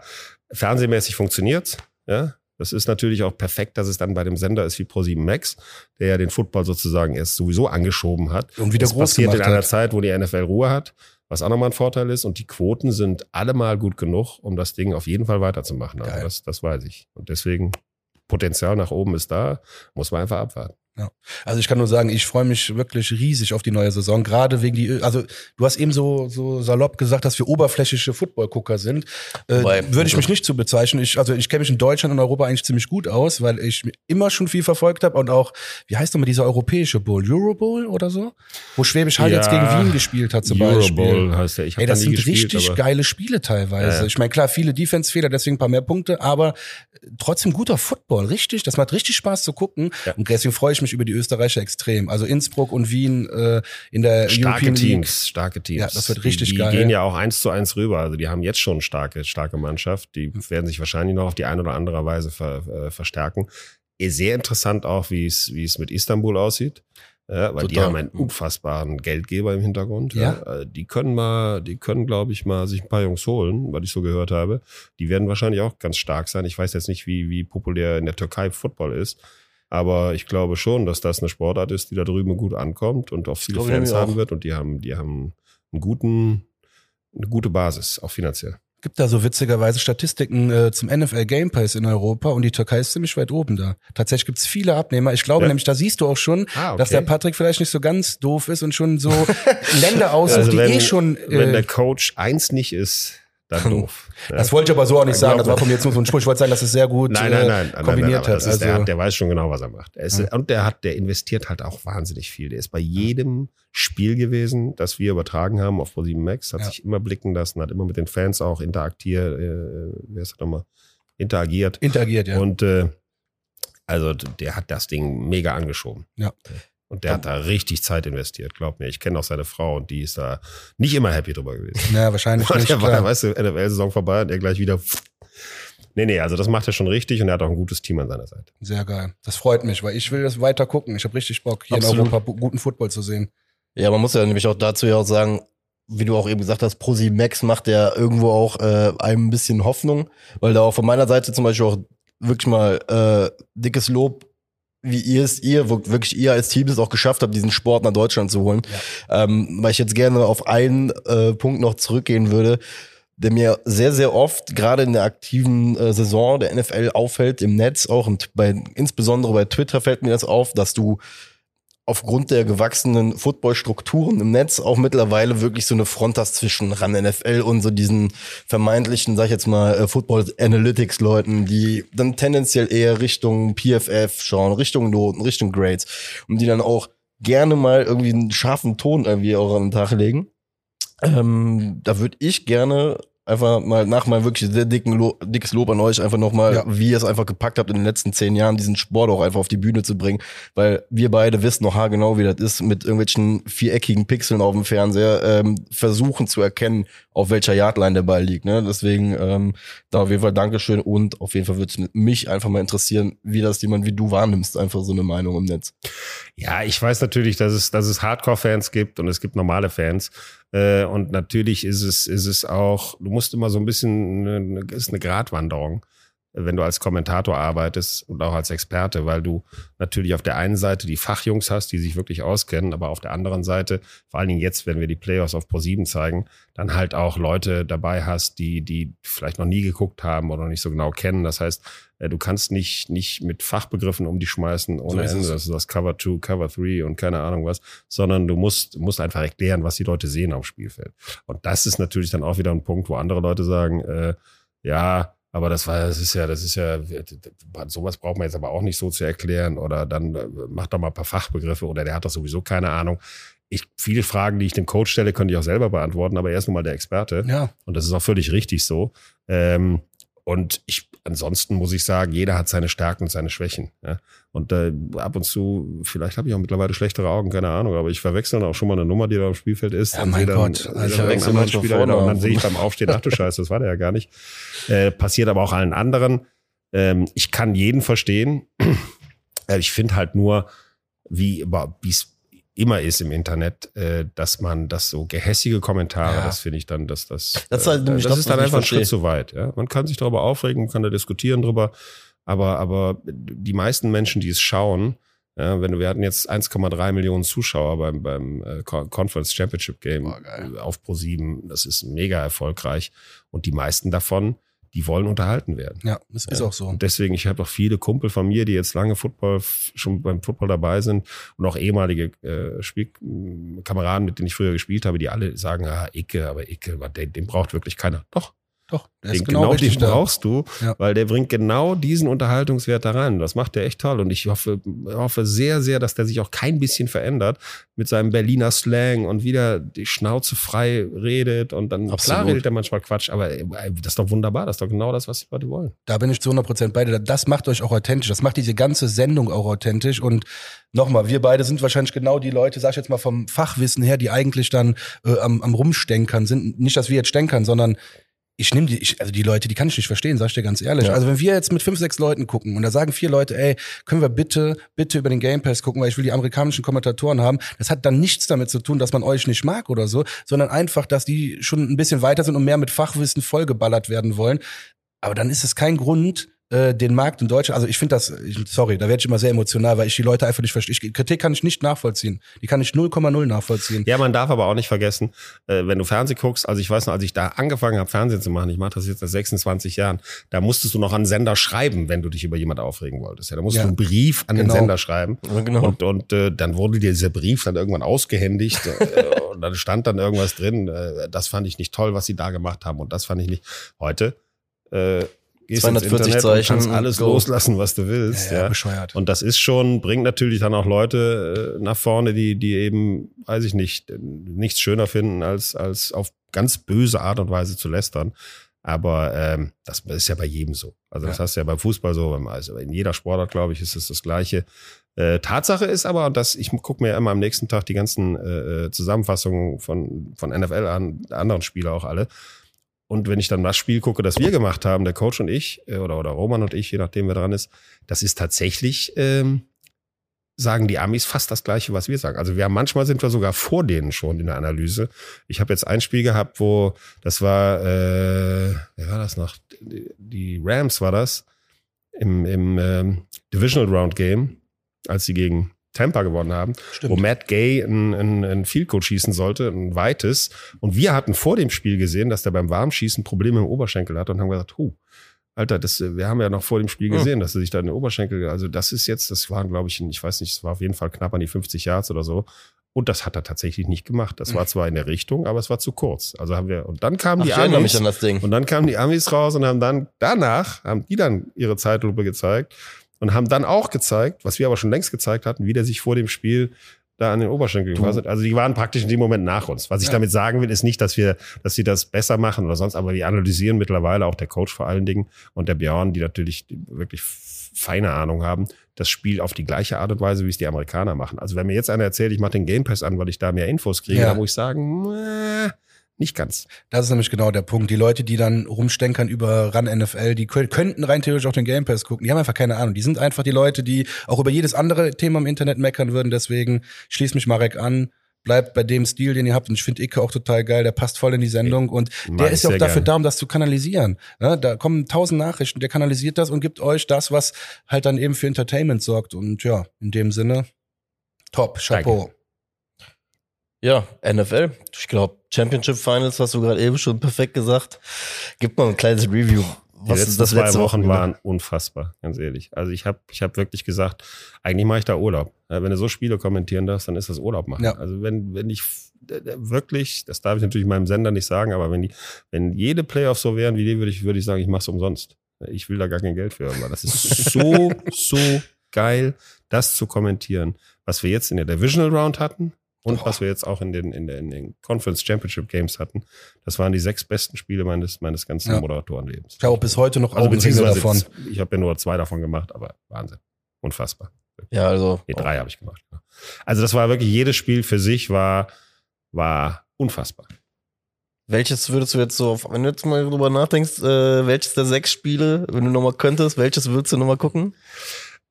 Speaker 3: Fernsehmäßig funktioniert's. Ja. Das ist natürlich auch perfekt, dass es dann bei dem Sender ist wie Pro7 Max, der ja den Football sozusagen erst sowieso angeschoben hat.
Speaker 1: und wieder
Speaker 3: das
Speaker 1: groß
Speaker 3: passiert in einer
Speaker 1: hat.
Speaker 3: Zeit, wo die NFL Ruhe hat, was auch nochmal ein Vorteil ist. Und die Quoten sind allemal gut genug, um das Ding auf jeden Fall weiterzumachen. Also das, das weiß ich. Und deswegen, Potenzial nach oben ist da, muss man einfach abwarten.
Speaker 1: Also ich kann nur sagen, ich freue mich wirklich riesig auf die neue Saison, gerade wegen die, also du hast eben so, so salopp gesagt, dass wir oberflächliche Footballgucker sind. Äh, würde ich mich nicht zu bezeichnen. Ich, also ich kenne mich in Deutschland und Europa eigentlich ziemlich gut aus, weil ich immer schon viel verfolgt habe und auch, wie heißt nochmal dieser europäische Bowl, Euro Bowl oder so? Wo Schwäbisch Hall jetzt gegen
Speaker 3: Ja,
Speaker 1: Wien gespielt hat zum
Speaker 3: Euro
Speaker 1: Beispiel.
Speaker 3: Bowl heißt der. Ich habe
Speaker 1: Ey,
Speaker 3: da
Speaker 1: das
Speaker 3: nie
Speaker 1: sind
Speaker 3: gespielt,
Speaker 1: richtig
Speaker 3: aber
Speaker 1: geile Spiele teilweise.
Speaker 3: Ja, ja.
Speaker 1: Ich meine, klar, viele Defense-Fehler, deswegen ein paar mehr Punkte, aber trotzdem guter Football, richtig. Das macht richtig Spaß zu gucken.
Speaker 3: Ja.
Speaker 1: Und deswegen freue ich mich über die Österreicher extrem. Also Innsbruck und Wien äh, in der
Speaker 3: starke
Speaker 1: European League.
Speaker 3: Teams, starke Teams.
Speaker 1: Ja, das wird richtig
Speaker 3: die, die
Speaker 1: geil.
Speaker 3: gehen ja auch eins zu eins rüber. Also die haben jetzt schon eine starke, starke Mannschaft. Die werden sich wahrscheinlich noch auf die eine oder andere Weise ver, äh, verstärken. Eh, Sehr interessant auch, wie es, wie es mit Istanbul aussieht. Ja, weil die
Speaker 2: Total.
Speaker 3: haben einen unfassbaren Geldgeber im Hintergrund.
Speaker 1: Ja.
Speaker 3: Äh, Die können mal, die können, glaube ich, mal sich ein paar Jungs holen, was ich so gehört habe. Die werden wahrscheinlich auch ganz stark sein. Ich weiß jetzt nicht, wie, wie populär in der Türkei Football ist. Aber ich glaube schon, dass das eine Sportart ist, die da drüben gut ankommt und auch viele
Speaker 2: Glaube
Speaker 3: Fans haben
Speaker 2: auch.
Speaker 3: wird. Und die haben, die haben einen guten, eine gute Basis, auch finanziell.
Speaker 1: Gibt da so witzigerweise Statistiken äh, zum NFL Game Pass in Europa und die Türkei ist ziemlich weit oben da. Tatsächlich gibt's viele Abnehmer. Ich glaube
Speaker 3: Ja.
Speaker 1: nämlich, da siehst du auch schon,
Speaker 3: Ah, okay.
Speaker 1: dass der Patrick vielleicht nicht so ganz doof ist und schon so Länder aussucht,
Speaker 3: Also
Speaker 1: die
Speaker 3: wenn,
Speaker 1: eh schon.
Speaker 3: wenn
Speaker 1: Äh,
Speaker 3: der Coach eins nicht ist, dann doof. Ja.
Speaker 1: das wollte ich aber so auch nicht sagen. Das war von mir jetzt nur so ein Spruch. Ich wollte sagen, dass es sehr gut
Speaker 3: Nein, nein,
Speaker 1: äh,
Speaker 3: nein, nein,
Speaker 1: kombiniert hat.
Speaker 3: ist, der,
Speaker 1: also,
Speaker 3: hat, der weiß schon genau, was er macht. Er ist,
Speaker 1: Ja.
Speaker 3: Und der hat, der investiert halt auch wahnsinnig viel. Der ist bei jedem Spiel gewesen, das wir übertragen haben auf Pro7 Max, hat
Speaker 1: Ja.
Speaker 3: sich immer blicken lassen, hat immer mit den Fans auch interagiert, äh, wer ist das nochmal? Interagiert.
Speaker 1: interagiert, ja.
Speaker 3: Und äh, also der hat das Ding mega angeschoben.
Speaker 1: Ja.
Speaker 3: Und der hat da richtig Zeit investiert, glaub mir. Ich kenne auch seine Frau und die ist da nicht immer happy drüber gewesen.
Speaker 1: naja, wahrscheinlich
Speaker 3: Und
Speaker 1: nicht.
Speaker 3: der war, weißt du, NFL-Saison vorbei und er gleich wieder. Nee, nee, also das macht er schon richtig und er hat auch ein gutes Team an seiner Seite.
Speaker 1: Sehr geil. Das freut mich, weil ich will das weiter gucken. Ich habe richtig Bock, hier
Speaker 2: Absolut.
Speaker 1: in Europa guten Football zu sehen.
Speaker 2: Ja, man muss ja nämlich auch dazu ja auch sagen, wie du auch eben gesagt hast, Prosi Max macht ja irgendwo auch äh, einem ein bisschen Hoffnung, weil da auch von meiner Seite zum Beispiel auch wirklich mal äh, dickes Lob, wie ihr es, ihr, wirklich ihr als Team es auch geschafft habt, diesen Sport nach Deutschland zu holen. Ähm, weil ich jetzt gerne auf einen äh, Punkt noch zurückgehen würde, der mir sehr, sehr oft, gerade in der aktiven äh, Saison der NFL auffällt, im Netz auch und bei, insbesondere bei Twitter fällt mir das auf, dass du aufgrund der gewachsenen Footballstrukturen im Netz auch mittlerweile wirklich so eine Front hast zwischen ran NFL und so diesen vermeintlichen, sag ich jetzt mal, äh, Football Analytics Leuten, die dann tendenziell eher Richtung PFF schauen, Richtung Noten, Richtung Grades und die dann auch gerne mal irgendwie einen scharfen Ton irgendwie auch an den Tag legen. Ähm, da würde ich gerne einfach mal nach meinem wirklich sehr dicken Lo dickes Lob an euch einfach nochmal,
Speaker 1: Ja.
Speaker 2: wie ihr es einfach gepackt habt in den letzten zehn Jahren, diesen Sport auch einfach auf die Bühne zu bringen, weil wir beide wissen noch haargenau, wie das ist, mit irgendwelchen viereckigen Pixeln auf dem Fernseher ähm, versuchen zu erkennen, auf welcher Yardline der Ball liegt. Ne? Deswegen ähm, da auf jeden Fall Dankeschön und auf jeden Fall würde es mich einfach mal interessieren, wie das jemand wie du wahrnimmst, einfach so eine Meinung im Netz.
Speaker 3: Ja, ich weiß natürlich, dass es, dass es Hardcore-Fans gibt und es gibt normale Fans. Äh, und natürlich ist es, ist es auch, du musst immer so ein bisschen, eine, ist eine Gratwanderung, wenn du als Kommentator arbeitest und auch als Experte, weil du natürlich auf der einen Seite die Fachjungs hast, die sich wirklich auskennen, aber auf der anderen Seite, vor allen Dingen jetzt, wenn wir die Playoffs auf Pro7 zeigen, dann halt auch Leute dabei hast, die, die vielleicht noch nie geguckt haben oder nicht so genau kennen. Das heißt, äh, du kannst nicht, nicht mit Fachbegriffen um dich schmeißen ohne
Speaker 1: ist
Speaker 3: Ende. Das ist das Cover 2, Cover 3 und keine Ahnung was, sondern du musst, musst einfach erklären, was die Leute sehen auf dem Spielfeld. Und das ist natürlich dann auch wieder ein Punkt, wo andere Leute sagen, äh, ja, aber das war, das ist ja, das ist ja, sowas braucht man jetzt aber auch nicht so zu erklären oder dann äh, macht doch mal ein paar Fachbegriffe oder der hat doch sowieso keine Ahnung. Ich, viele Fragen, die ich dem Coach stelle, könnte ich auch selber beantworten, aber er ist nun mal der Experte.
Speaker 1: Ja,
Speaker 3: Und das ist auch völlig richtig so. Ähm, und ich, ansonsten muss ich sagen, jeder hat seine Stärken und seine Schwächen. Ja? Und äh, ab und zu, vielleicht habe ich auch mittlerweile schlechtere Augen, keine Ahnung, aber ich verwechsel dann auch schon mal eine Nummer, die da am Spielfeld ist.
Speaker 1: Ja, mein
Speaker 3: dann,
Speaker 1: Gott. Also
Speaker 3: dann
Speaker 1: ich
Speaker 2: verwechsel manchmal
Speaker 3: Spieler, und dann sehe ich beim Aufstehen, ach du Scheiße, das war der ja gar nicht. Äh, passiert aber auch allen anderen. Ähm, ich kann jeden verstehen. Äh, ich finde halt nur, wie es immer ist im Internet, äh, dass man das so gehässige Kommentare,
Speaker 1: Ja.
Speaker 3: das finde ich dann, dass das,
Speaker 2: Das ist halt
Speaker 3: äh, das ist dann einfach ein. Schritt zu weit. Ja? Man kann sich darüber aufregen, man kann da diskutieren drüber, aber aber die meisten Menschen, die es schauen, ja, wenn du, wir hatten jetzt 1,3 Millionen Zuschauer beim, beim äh, Con- Conference Championship Game äh, auf Pro7. Das ist mega erfolgreich. Und die meisten davon, die wollen unterhalten werden.
Speaker 1: ja, das ist auch so.
Speaker 3: Und deswegen, ich habe auch viele Kumpel von mir, die jetzt lange Football schon beim Football dabei sind und auch ehemalige äh, Spielkameraden, mit denen ich früher gespielt habe, die alle sagen, ah, Icke, aber Icke, den, den braucht wirklich keiner. Doch,
Speaker 1: Doch, der
Speaker 3: den,
Speaker 1: ist genau,
Speaker 3: genau
Speaker 1: richtig
Speaker 3: den brauchst du,
Speaker 1: Ja.
Speaker 3: weil der bringt genau diesen Unterhaltungswert da rein. Das macht der echt toll. Und ich hoffe, hoffe sehr, sehr, dass der sich auch kein bisschen verändert mit seinem Berliner Slang und wieder die Schnauze frei redet und dann klar
Speaker 2: Absolut.
Speaker 3: redet er manchmal Quatsch, aber ey, das ist doch wunderbar, das ist doch genau das, was die Leute wollen.
Speaker 1: Da bin ich zu 100% bei dir. Das macht euch auch authentisch. Das macht diese ganze Sendung auch authentisch. Und nochmal, wir beide sind wahrscheinlich genau die Leute, sag ich jetzt mal vom Fachwissen her, die eigentlich dann äh, am, am Rumstenkern sind. Nicht, dass wir jetzt stänkern, sondern ich nehme die, ich, also die Leute, die kann ich nicht verstehen, sag ich dir ganz ehrlich.
Speaker 2: Ja.
Speaker 1: Also wenn wir jetzt mit fünf, sechs Leuten gucken und da sagen vier Leute, ey, können wir bitte, bitte über den Game Pass gucken, weil ich will die amerikanischen Kommentatoren haben. Das hat dann nichts damit zu tun, dass man euch nicht mag oder so, sondern einfach, dass die schon ein bisschen weiter sind und mehr mit Fachwissen vollgeballert werden wollen. Aber dann ist es kein Grund, äh, den Markt in Deutschland, also ich finde das, ich, sorry, da werde ich immer sehr emotional, weil ich die Leute einfach nicht verstehe. Ich, Kritik kann ich nicht nachvollziehen. Die kann ich 0,0 nachvollziehen.
Speaker 3: Ja, man darf aber auch nicht vergessen, äh, wenn du Fernsehen guckst, also ich weiß noch, als ich da angefangen habe, Fernsehen zu machen, ich mache das jetzt seit 26 Jahren, da musstest du noch an einen Sender schreiben, wenn du dich über jemand aufregen wolltest. Ja, da musst
Speaker 1: Ja.
Speaker 3: du einen Brief an
Speaker 1: Genau.
Speaker 3: den Sender schreiben.
Speaker 2: Ja, genau.
Speaker 3: Und, und äh, dann wurde dir dieser Brief dann irgendwann ausgehändigt äh, und dann stand dann irgendwas drin. Äh, das fand ich nicht toll, was sie da gemacht haben und das fand ich nicht. Heute äh, gehst
Speaker 2: 240
Speaker 3: ins Internet
Speaker 2: Zeichen
Speaker 3: und kannst alles
Speaker 2: go.
Speaker 3: loslassen, was du willst. Ja,
Speaker 1: bescheuert.
Speaker 3: Und das ist schon, bringt natürlich dann auch Leute äh, nach vorne, die, die eben, weiß ich nicht, nichts schöner finden, als, als auf ganz böse Art und Weise zu lästern. Aber ähm, das ist ja bei jedem so. Also das
Speaker 1: Ja.
Speaker 3: hast du ja beim Fußball so, beim, also in jeder Sportart, glaube ich, ist es das Gleiche. Äh, Tatsache ist aber, und das, ich gucke mir ja immer am nächsten Tag die ganzen äh, äh, Zusammenfassungen von, von NFL an, der anderen Spieler auch alle. Und wenn ich dann das Spiel gucke, das wir gemacht haben, der Coach und ich, äh, oder, oder Roman und ich, je nachdem, wer dran ist, das ist tatsächlich, ähm, sagen die Amis fast das Gleiche, was wir sagen. Also wir haben manchmal sind wir sogar vor denen schon in der Analyse. Ich habe jetzt ein Spiel gehabt, wo das war, äh, wer war das noch? Die- Rams war das im, im ähm, Divisional Round Game, als sie gegen Tampa gewonnen haben,
Speaker 1: Stimmt.
Speaker 3: wo Matt Gay ein, ein, ein Field Goal schießen sollte, ein weites. Und wir hatten vor dem Spiel gesehen, dass der beim Warmschießen Probleme im Oberschenkel hat und haben gesagt, huh, Alter, das, wir haben ja noch vor dem Spiel gesehen, dass er sich da in den Oberschenkel, also das ist jetzt, das waren, glaube ich, ich weiß nicht, es war auf jeden Fall knapp an die 50 Yards oder so. Und das hat er tatsächlich nicht gemacht. Das war zwar in der Richtung, aber es war zu kurz. Also haben wir, und dann kamen
Speaker 2: Ach,
Speaker 3: die Amis,
Speaker 2: an das Ding.
Speaker 3: und dann kamen die Amis raus und haben dann, danach, haben die dann ihre Zeitlupe gezeigt und haben dann auch gezeigt, was wir aber schon längst gezeigt hatten, wie der sich vor dem Spiel da an den Oberschenkel gefasst hat. Also die waren praktisch in dem Moment nach uns. Was ich
Speaker 1: Ja.
Speaker 3: damit sagen will, ist nicht, dass wir, dass sie das besser machen oder sonst, aber wir analysieren mittlerweile, auch der Coach vor allen Dingen und der Björn, die natürlich wirklich feine Ahnung haben, das Spiel auf die gleiche Art und Weise, wie es die Amerikaner machen. Also wenn mir jetzt einer erzählt, ich mache den Game Pass an, weil ich da mehr Infos kriege,
Speaker 1: Ja.
Speaker 3: dann muss ich sagen, äh, nicht ganz.
Speaker 1: Das ist nämlich genau der Punkt. Die Leute, die dann rumstenkern über Run NFL, die kö- könnten rein theoretisch auch den Game Pass gucken. Die haben einfach keine Ahnung. Die sind einfach die Leute, die auch über jedes andere Thema im Internet meckern würden. Deswegen schließt mich Marek an. Bleibt bei dem Stil, den ihr habt. Und ich finde Icke auch total geil. Der passt voll in die Sendung. Und der ist ja auch dafür
Speaker 3: gern.
Speaker 1: da, um das zu kanalisieren. Ja, da kommen tausend Nachrichten. Der kanalisiert das und gibt euch das, was halt dann eben für Entertainment sorgt. Und ja, in dem Sinne, top. Chapeau.
Speaker 2: Ja, NFL. Ich glaube, Championship Finals hast du gerade eben schon perfekt gesagt. Gib mal ein kleines Review.
Speaker 3: Die
Speaker 2: Was
Speaker 3: letzten
Speaker 2: ist das
Speaker 3: zwei
Speaker 2: letzte
Speaker 3: Wochen
Speaker 2: Wochenende?
Speaker 3: waren unfassbar, ganz ehrlich. Also ich habe ich hab wirklich gesagt, eigentlich mache ich da Urlaub. Wenn du so Spiele kommentieren darfst, dann ist das Urlaub machen.
Speaker 1: Ja.
Speaker 3: Also wenn, wenn ich d- d- wirklich, das darf ich natürlich meinem Sender nicht sagen, aber wenn die, wenn jede Playoffs so wären wie die, würde ich, würde ich sagen, ich mache es umsonst. Ich will da gar kein Geld für haben, weil das ist so, so geil, das zu kommentieren. Was wir jetzt in der Divisional Round hatten und
Speaker 1: Boah.
Speaker 3: was wir jetzt auch in den, in, den, in den Conference Championship Games hatten, das waren die sechs besten Spiele meines, meines ganzen
Speaker 1: Ja.
Speaker 3: Moderatorenlebens.
Speaker 1: Ich habe auch bis heute noch
Speaker 3: Also
Speaker 1: Augenringe davon.
Speaker 3: ich habe ja nur zwei davon gemacht, aber Wahnsinn. Unfassbar.
Speaker 2: Ja, also.
Speaker 3: Nee, drei habe ich gemacht. Also das war wirklich, jedes Spiel für sich war, war unfassbar.
Speaker 2: Welches würdest du jetzt so, wenn du jetzt mal drüber nachdenkst, äh, welches der sechs Spiele, wenn du nochmal könntest, welches würdest du nochmal gucken?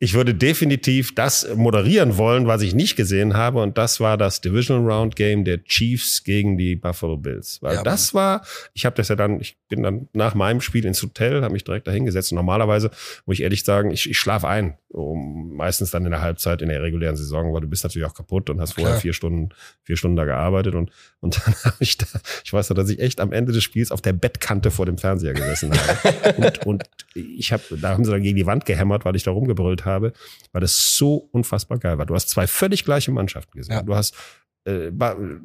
Speaker 3: Ich würde definitiv das moderieren wollen, was ich nicht gesehen habe. Und das war das Divisional Round Game der Chiefs gegen die Buffalo Bills. Weil
Speaker 1: Ja,
Speaker 3: das war, ich habe das ja dann, ich bin dann nach meinem Spiel ins Hotel, habe mich direkt dahin gesetzt. Und normalerweise, muss ich ehrlich sagen, ich, ich schlafe ein. Um, meistens dann in der Halbzeit in der regulären Saison, weil du bist natürlich auch kaputt und hast vorher
Speaker 1: Klar.
Speaker 3: vier Stunden, vier Stunden da gearbeitet. Und, und dann habe ich da, ich weiß noch, dass ich echt am Ende des Spiels auf der Bettkante vor dem Fernseher gesessen habe. und, und ich habe, da haben sie dann gegen die Wand gehämmert, weil ich da rumgebrüllt habe, weil das so unfassbar geil war. Du hast zwei völlig gleiche Mannschaften gesehen.
Speaker 1: Ja.
Speaker 3: Du hast äh,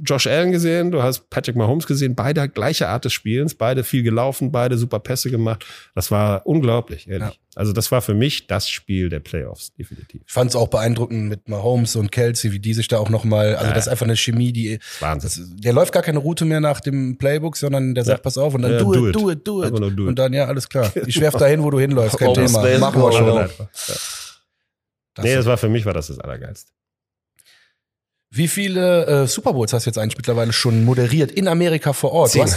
Speaker 3: Josh Allen gesehen, du hast Patrick Mahomes gesehen, beide gleiche Art des Spielens, beide viel gelaufen, beide super Pässe gemacht. Das war unglaublich, ehrlich.
Speaker 1: Ja.
Speaker 3: Also das war für mich das Spiel der Playoffs, definitiv.
Speaker 1: Ich fand es auch beeindruckend mit Mahomes und Kelsey, wie die sich da auch noch mal, also
Speaker 3: Ja.
Speaker 1: das ist einfach eine Chemie, die,
Speaker 3: Wahnsinn.
Speaker 1: das, der läuft gar keine Route mehr nach dem Playbook, sondern der sagt,
Speaker 3: Ja.
Speaker 1: pass auf und dann
Speaker 3: Ja,
Speaker 1: do,
Speaker 3: do
Speaker 1: it,
Speaker 3: it.
Speaker 1: do it, do it.
Speaker 3: Do it.
Speaker 1: Und dann, ja, alles klar. Ich werf dahin, wo du hinläufst, kein Thema. Machen wir schon.
Speaker 3: Einfach. Ja.
Speaker 1: Das
Speaker 3: Nee, das war für mich war das das Allergeilste.
Speaker 1: Wie viele äh, Super Bowls hast du jetzt eigentlich mittlerweile schon moderiert in Amerika vor Ort?
Speaker 3: Zehn.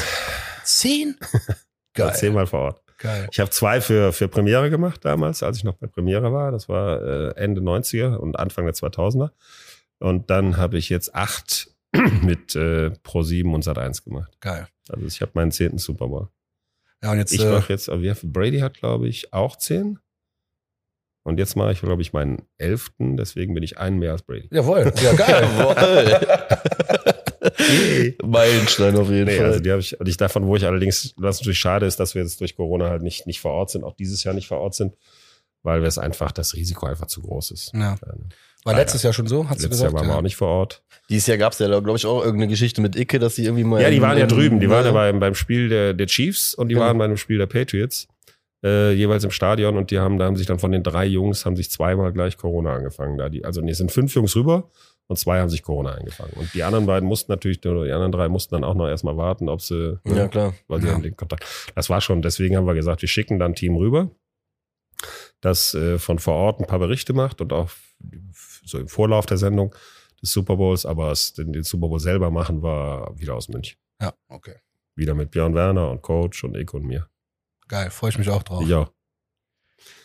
Speaker 1: Zehn? Geil.
Speaker 3: War zehnmal vor Ort.
Speaker 1: Geil.
Speaker 3: Ich habe zwei für, für Premiere gemacht damals, als ich noch bei Premiere war. Das war äh, Ende 90er und Anfang der 2000er. Und dann habe ich jetzt acht mit äh, Pro7 und Sat1 gemacht.
Speaker 1: Geil.
Speaker 3: Also ich habe meinen zehnten Super Bowl.
Speaker 1: Ja, und jetzt,
Speaker 3: Ich
Speaker 1: äh,
Speaker 3: mache jetzt, wie viel- Brady hat, glaube ich, auch zehn. Und jetzt mache ich, glaube ich, meinen elften. Deswegen bin ich einen mehr als Brady.
Speaker 1: jawohl. Ja, geil.
Speaker 2: Jawohl. Meilenstein auf jeden
Speaker 3: Nee,
Speaker 2: Fall.
Speaker 3: also die habe ich, und ich davon, wo ich allerdings, was natürlich schade ist, dass wir jetzt durch Corona halt nicht, nicht vor Ort sind, auch dieses Jahr nicht vor Ort sind, weil wir es einfach, das Risiko einfach zu groß ist.
Speaker 1: Ja.
Speaker 3: Ja,
Speaker 1: War
Speaker 3: Leider.
Speaker 1: letztes Jahr schon so, hast du
Speaker 3: Letztes
Speaker 1: gesagt?
Speaker 3: Jahr waren wir auch nicht vor Ort.
Speaker 2: Dieses Jahr gab es ja, glaube ich, auch irgendeine Geschichte mit Icke, dass sie irgendwie mal.
Speaker 3: Ja, die waren ja drüben. Die waren ja
Speaker 2: ne?
Speaker 3: beim, beim Spiel der, der Chiefs und die
Speaker 2: Genau.
Speaker 3: waren bei einem Spiel der Patriots. Äh, jeweils im Stadion und die haben, da haben sich dann von den drei Jungs haben sich zweimal gleich Corona angefangen. Da die, also nee, es sind fünf Jungs rüber und zwei haben sich Corona eingefangen. Und die anderen beiden mussten natürlich, oder die anderen drei mussten dann auch noch erstmal warten, ob sie,
Speaker 2: Ja, klar.
Speaker 3: weil sie
Speaker 1: Ja.
Speaker 3: haben den Kontakt. Das war schon, deswegen haben wir gesagt, wir schicken dann ein Team rüber, das äh, von vor Ort ein paar Berichte macht und auch so im Vorlauf der Sendung des Super Bowls, aber es, den, den Super Bowl selber machen war wieder aus München.
Speaker 1: Ja, okay.
Speaker 3: Wieder mit Björn Werner und Coach und ich und mir.
Speaker 1: Geil, freue ich mich auch drauf.
Speaker 3: Ja.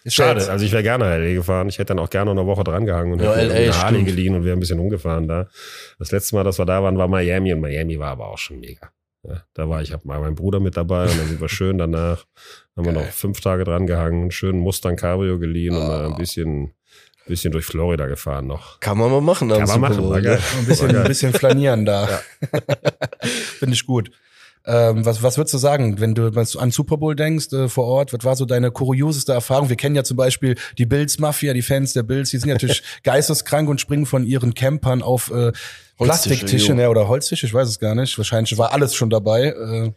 Speaker 1: Ist ja
Speaker 3: Schade,
Speaker 1: jetzt-
Speaker 3: also ich wäre gerne nach LA gefahren. Ich hätte dann auch gerne noch eine Woche dran gehangen und
Speaker 2: Ja,
Speaker 3: hätte eine Harley geliehen und wäre ein bisschen umgefahren da. Das letzte Mal, dass wir da waren, war Miami und Miami war aber auch schon mega. Ja, da war ich, hab mal meinen Bruder mit dabei und dann sind wir schön danach, haben wir
Speaker 1: Geil.
Speaker 3: noch fünf Tage dran gehangen, einen schönen Mustang Cabrio geliehen und mal
Speaker 1: Oh.
Speaker 3: ein bisschen, bisschen durch Florida gefahren noch.
Speaker 2: Kann man mal machen.
Speaker 3: Kann man machen,
Speaker 2: ne?
Speaker 1: ein bisschen, ein bisschen flanieren da. Finde ich gut. Ähm, was, was würdest du sagen, wenn du an Super Bowl denkst äh, vor Ort? Was war so deine kurioseste Erfahrung? Wir kennen ja zum Beispiel die Bills Mafia, die Fans der Bills, die sind ja natürlich geisteskrank und springen von ihren Campern auf äh, Plastiktische ne, oder Holztische, ich weiß es gar nicht. Wahrscheinlich war alles schon dabei. Äh,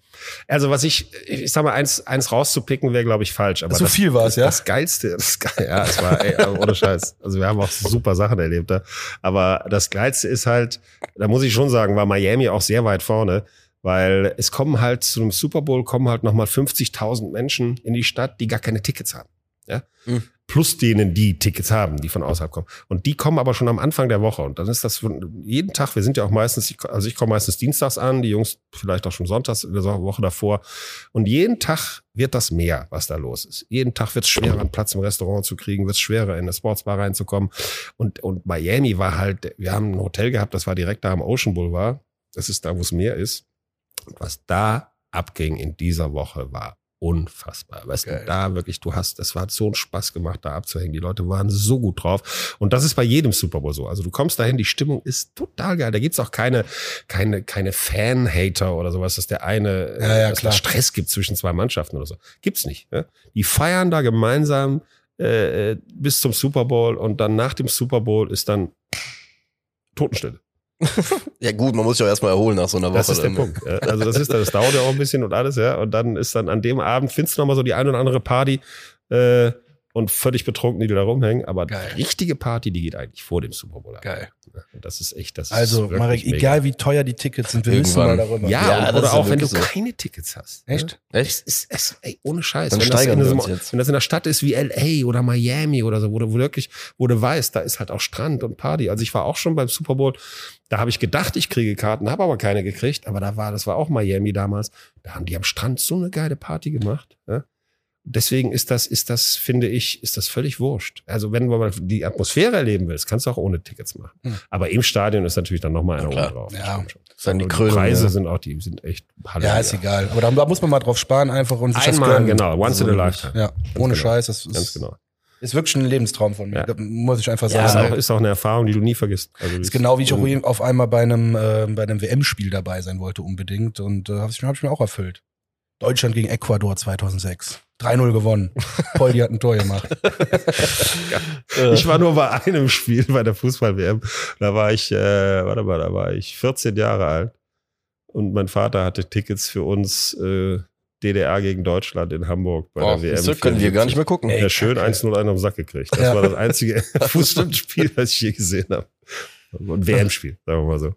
Speaker 3: Also was ich, ich sag mal, eins, eins rauszupicken wäre, glaube ich, falsch. Aber
Speaker 1: Zu
Speaker 3: das,
Speaker 1: viel war's,
Speaker 3: das,
Speaker 1: ja?
Speaker 3: Das Geilste, das Geil, ja, es war, ey, aber ohne Scheiß. Also wir haben auch super Sachen erlebt da. Aber das Geilste ist halt, da muss ich schon sagen, war Miami auch sehr weit vorne. Weil es kommen halt zu einem Super Bowl kommen halt nochmal 50.000 Menschen in die Stadt, die gar keine Tickets haben. Ja?
Speaker 2: Mhm.
Speaker 3: Plus denen, die Tickets haben, die von außerhalb kommen. Und die kommen aber schon am Anfang der Woche. Und dann ist das jeden Tag, wir sind ja auch meistens, also ich komme meistens dienstags an, die Jungs vielleicht auch schon sonntags in der Woche davor. Und jeden Tag wird das mehr, was da los ist. Jeden Tag wird es schwerer, einen Platz im Restaurant zu kriegen, wird es schwerer, in eine Sportsbar reinzukommen. Und, und Miami war halt, wir haben ein Hotel gehabt, das war direkt da am Ocean Boulevard. Das ist da, wo es Meer ist. Und was da abging in dieser Woche war unfassbar. Weißt
Speaker 1: Geil.
Speaker 3: du, da wirklich, du hast, es hat so einen Spaß gemacht, da abzuhängen. Die Leute waren so gut drauf. Und das ist bei jedem Super Bowl so. Also du kommst dahin, die Stimmung ist total geil. Da gibt's auch keine, keine, keine Fan-Hater oder sowas, dass der eine,
Speaker 1: Ja, ja,
Speaker 3: dass
Speaker 1: klar.
Speaker 3: es Stress gibt zwischen zwei Mannschaften oder so. Gibt's nicht. Ne? Die feiern da gemeinsam äh, äh, bis zum Super Bowl und dann nach dem Super Bowl ist dann Totenstille.
Speaker 2: Ja, gut, man muss sich auch erstmal erholen nach so einer Woche.
Speaker 3: Das ist der
Speaker 2: ne?
Speaker 3: Punkt. Ja, Also das ist, das dauert ja auch ein bisschen und alles, ja. Und dann ist dann an dem Abend findest du noch mal so die ein oder andere Party äh, und völlig betrunken, die da rumhängen. Aber
Speaker 1: Geil.
Speaker 3: die richtige Party, die geht eigentlich vor dem Super Bowl.
Speaker 1: Geil.
Speaker 3: Das ist echt, das
Speaker 1: Also,
Speaker 3: ist
Speaker 1: Marek,
Speaker 3: mega.
Speaker 1: egal wie teuer die Tickets sind, wir müssen mal
Speaker 2: Irgendwann.
Speaker 1: darüber.
Speaker 3: Ja,
Speaker 2: Ja,
Speaker 3: oder auch wenn du
Speaker 2: so.
Speaker 3: keine Tickets hast.
Speaker 1: Echt?
Speaker 3: Ja.
Speaker 2: Echt?
Speaker 3: Es ist, es, ey, ohne Scheiß.
Speaker 2: Dann
Speaker 3: wenn, das
Speaker 2: steigern
Speaker 3: in so, wenn das in einer Stadt ist wie LA oder Miami oder so, wo du wirklich, wo du weißt, da ist halt auch Strand und Party. Also ich war auch schon beim Super Bowl, da habe ich gedacht, ich kriege Karten, habe aber keine gekriegt. Aber da war, das war auch Miami damals. Da haben die am Strand so eine geile Party gemacht. Ja? Deswegen ist das, ist das, finde ich, ist das völlig wurscht. Also wenn du mal die Atmosphäre erleben willst, kannst du auch ohne Tickets machen.
Speaker 1: Hm.
Speaker 3: Aber im Stadion ist natürlich dann nochmal eine oben drauf. Das
Speaker 1: Ja.
Speaker 2: dann die
Speaker 3: Und
Speaker 2: Krönung,
Speaker 3: Preise
Speaker 2: ja.
Speaker 3: sind auch, die sind echt
Speaker 1: Ja,
Speaker 3: Halleluja.
Speaker 1: ist egal. Aber da, muss man mal drauf sparen einfach und sich das
Speaker 3: Einmal, genau. Once in a lifetime.
Speaker 1: Ja, ohne
Speaker 3: genau.
Speaker 1: Scheiß. Das
Speaker 3: Ganz
Speaker 1: ist,
Speaker 3: genau.
Speaker 1: ist wirklich ein Lebenstraum von mir.
Speaker 3: Ja.
Speaker 1: Muss ich einfach
Speaker 2: Ja,
Speaker 3: Ist
Speaker 1: sagen.
Speaker 3: auch, ist auch eine Erfahrung, die du nie vergisst. Also
Speaker 1: ist genau wie ich auch auf einmal bei einem, äh, bei einem WM-Spiel dabei sein wollte, unbedingt. Und äh, habe ich, hab ich mir auch erfüllt. Deutschland gegen Ecuador 2006. 3-0 gewonnen. Poldi hat ein Tor gemacht.
Speaker 3: Ich war nur bei einem Spiel bei der Fußball-WM. Da war ich, äh, warte mal, da war ich 14 Jahre alt. Und mein Vater hatte Tickets für uns äh, DDR gegen Deutschland in Hamburg bei
Speaker 2: Oh,
Speaker 3: der WM.
Speaker 2: so können wir gar nicht mehr gucken.
Speaker 3: Ja, schön
Speaker 1: Kacke.
Speaker 3: 1-0 einen am Sack gekriegt. Das
Speaker 1: Ja.
Speaker 3: war das einzige Fußballspiel, das ich je gesehen habe. Und WM-Spiel, sagen wir mal so.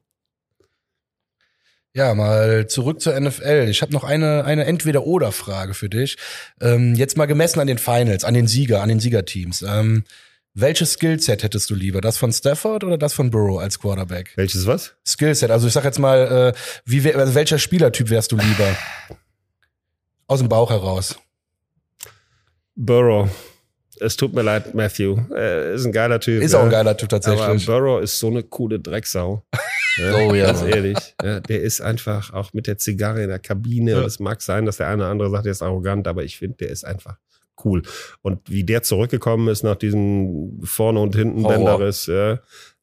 Speaker 1: Ja, mal zurück zur NFL. Ich habe noch eine, eine Entweder-Oder-Frage für dich. Ähm, jetzt mal gemessen an den Finals, an den Sieger, an den Siegerteams. Ähm, welches Skillset hättest du lieber? Das von Stafford oder das von Burrow als Quarterback?
Speaker 3: Welches was?
Speaker 1: Skillset, also ich sag jetzt mal, äh, wie wär, also welcher Spielertyp wärst du lieber? Aus dem Bauch heraus.
Speaker 3: Burrow. Es tut mir leid, Matthew. Er ist ein geiler Typ.
Speaker 1: Ist
Speaker 3: ja.
Speaker 1: auch ein geiler Typ
Speaker 3: Aber
Speaker 1: tatsächlich.
Speaker 3: Burrow ist so eine coole Drecksau.
Speaker 2: Oh ja,
Speaker 3: Ganz ehrlich. Ja, der ist einfach auch mit der Zigarre in der Kabine.
Speaker 1: Ja.
Speaker 3: Es mag sein, dass der eine oder andere sagt, der ist arrogant, aber ich finde, der ist einfach cool. Und wie der zurückgekommen ist nach diesem vorne und hinten. Bänderriss, ja,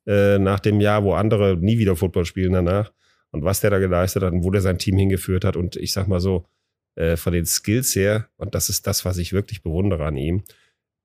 Speaker 3: äh, nach dem Jahr, wo andere nie wieder Football spielen danach und was der da geleistet hat und wo der sein Team hingeführt hat. Und ich sag mal so, äh, von den Skills her, und das ist das, was ich wirklich bewundere an ihm,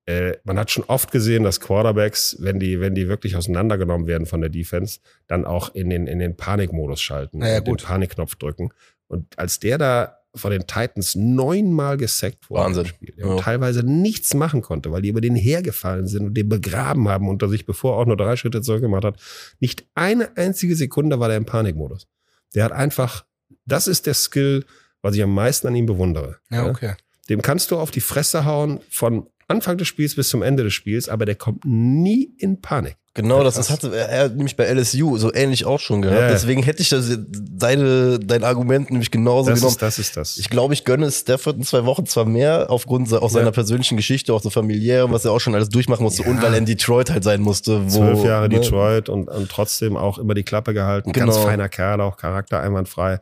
Speaker 3: äh, man hat schon oft gesehen, dass Quarterbacks, wenn die, wenn die wirklich auseinandergenommen werden von der Defense, dann auch in den, in den Panikmodus schalten
Speaker 1: Na ja,
Speaker 3: und den. Panikknopf drücken. Und als der da von den Titans neunmal gesackt wurde
Speaker 2: Wahnsinn.
Speaker 3: Spiel, ja, und teilweise nichts machen konnte, weil die über den hergefallen sind und den begraben haben unter sich, bevor er auch nur drei Schritte zurück gemacht hat. Nicht eine einzige Sekunde war der im Panikmodus. Der hat einfach, das ist der Skill, was ich am meisten an ihm bewundere.
Speaker 1: Ja, okay.
Speaker 3: Dem kannst du auf die Fresse hauen von Anfang des Spiels bis zum Ende des Spiels, aber der kommt nie in Panik.
Speaker 2: Genau, das, das hatte er nämlich bei LSU so ähnlich auch schon gehabt.
Speaker 3: Ja, ja.
Speaker 2: Deswegen hätte ich das, deine, dein Argument nämlich genauso
Speaker 3: Das
Speaker 2: genommen.
Speaker 3: ist, das ist das.
Speaker 2: Ich glaube, ich gönne Stafford in zwei Wochen zwar mehr, aufgrund auch seiner
Speaker 3: Ja.
Speaker 2: persönlichen Geschichte, auch so familiär, was er auch schon alles durchmachen musste und weil er in Detroit halt sein musste. Wo,
Speaker 3: Zwölf Jahre
Speaker 2: ne?
Speaker 3: Detroit und, und trotzdem auch immer die Klappe gehalten. Ganz
Speaker 2: Genau.
Speaker 3: feiner Kerl, auch Charakter einwandfrei.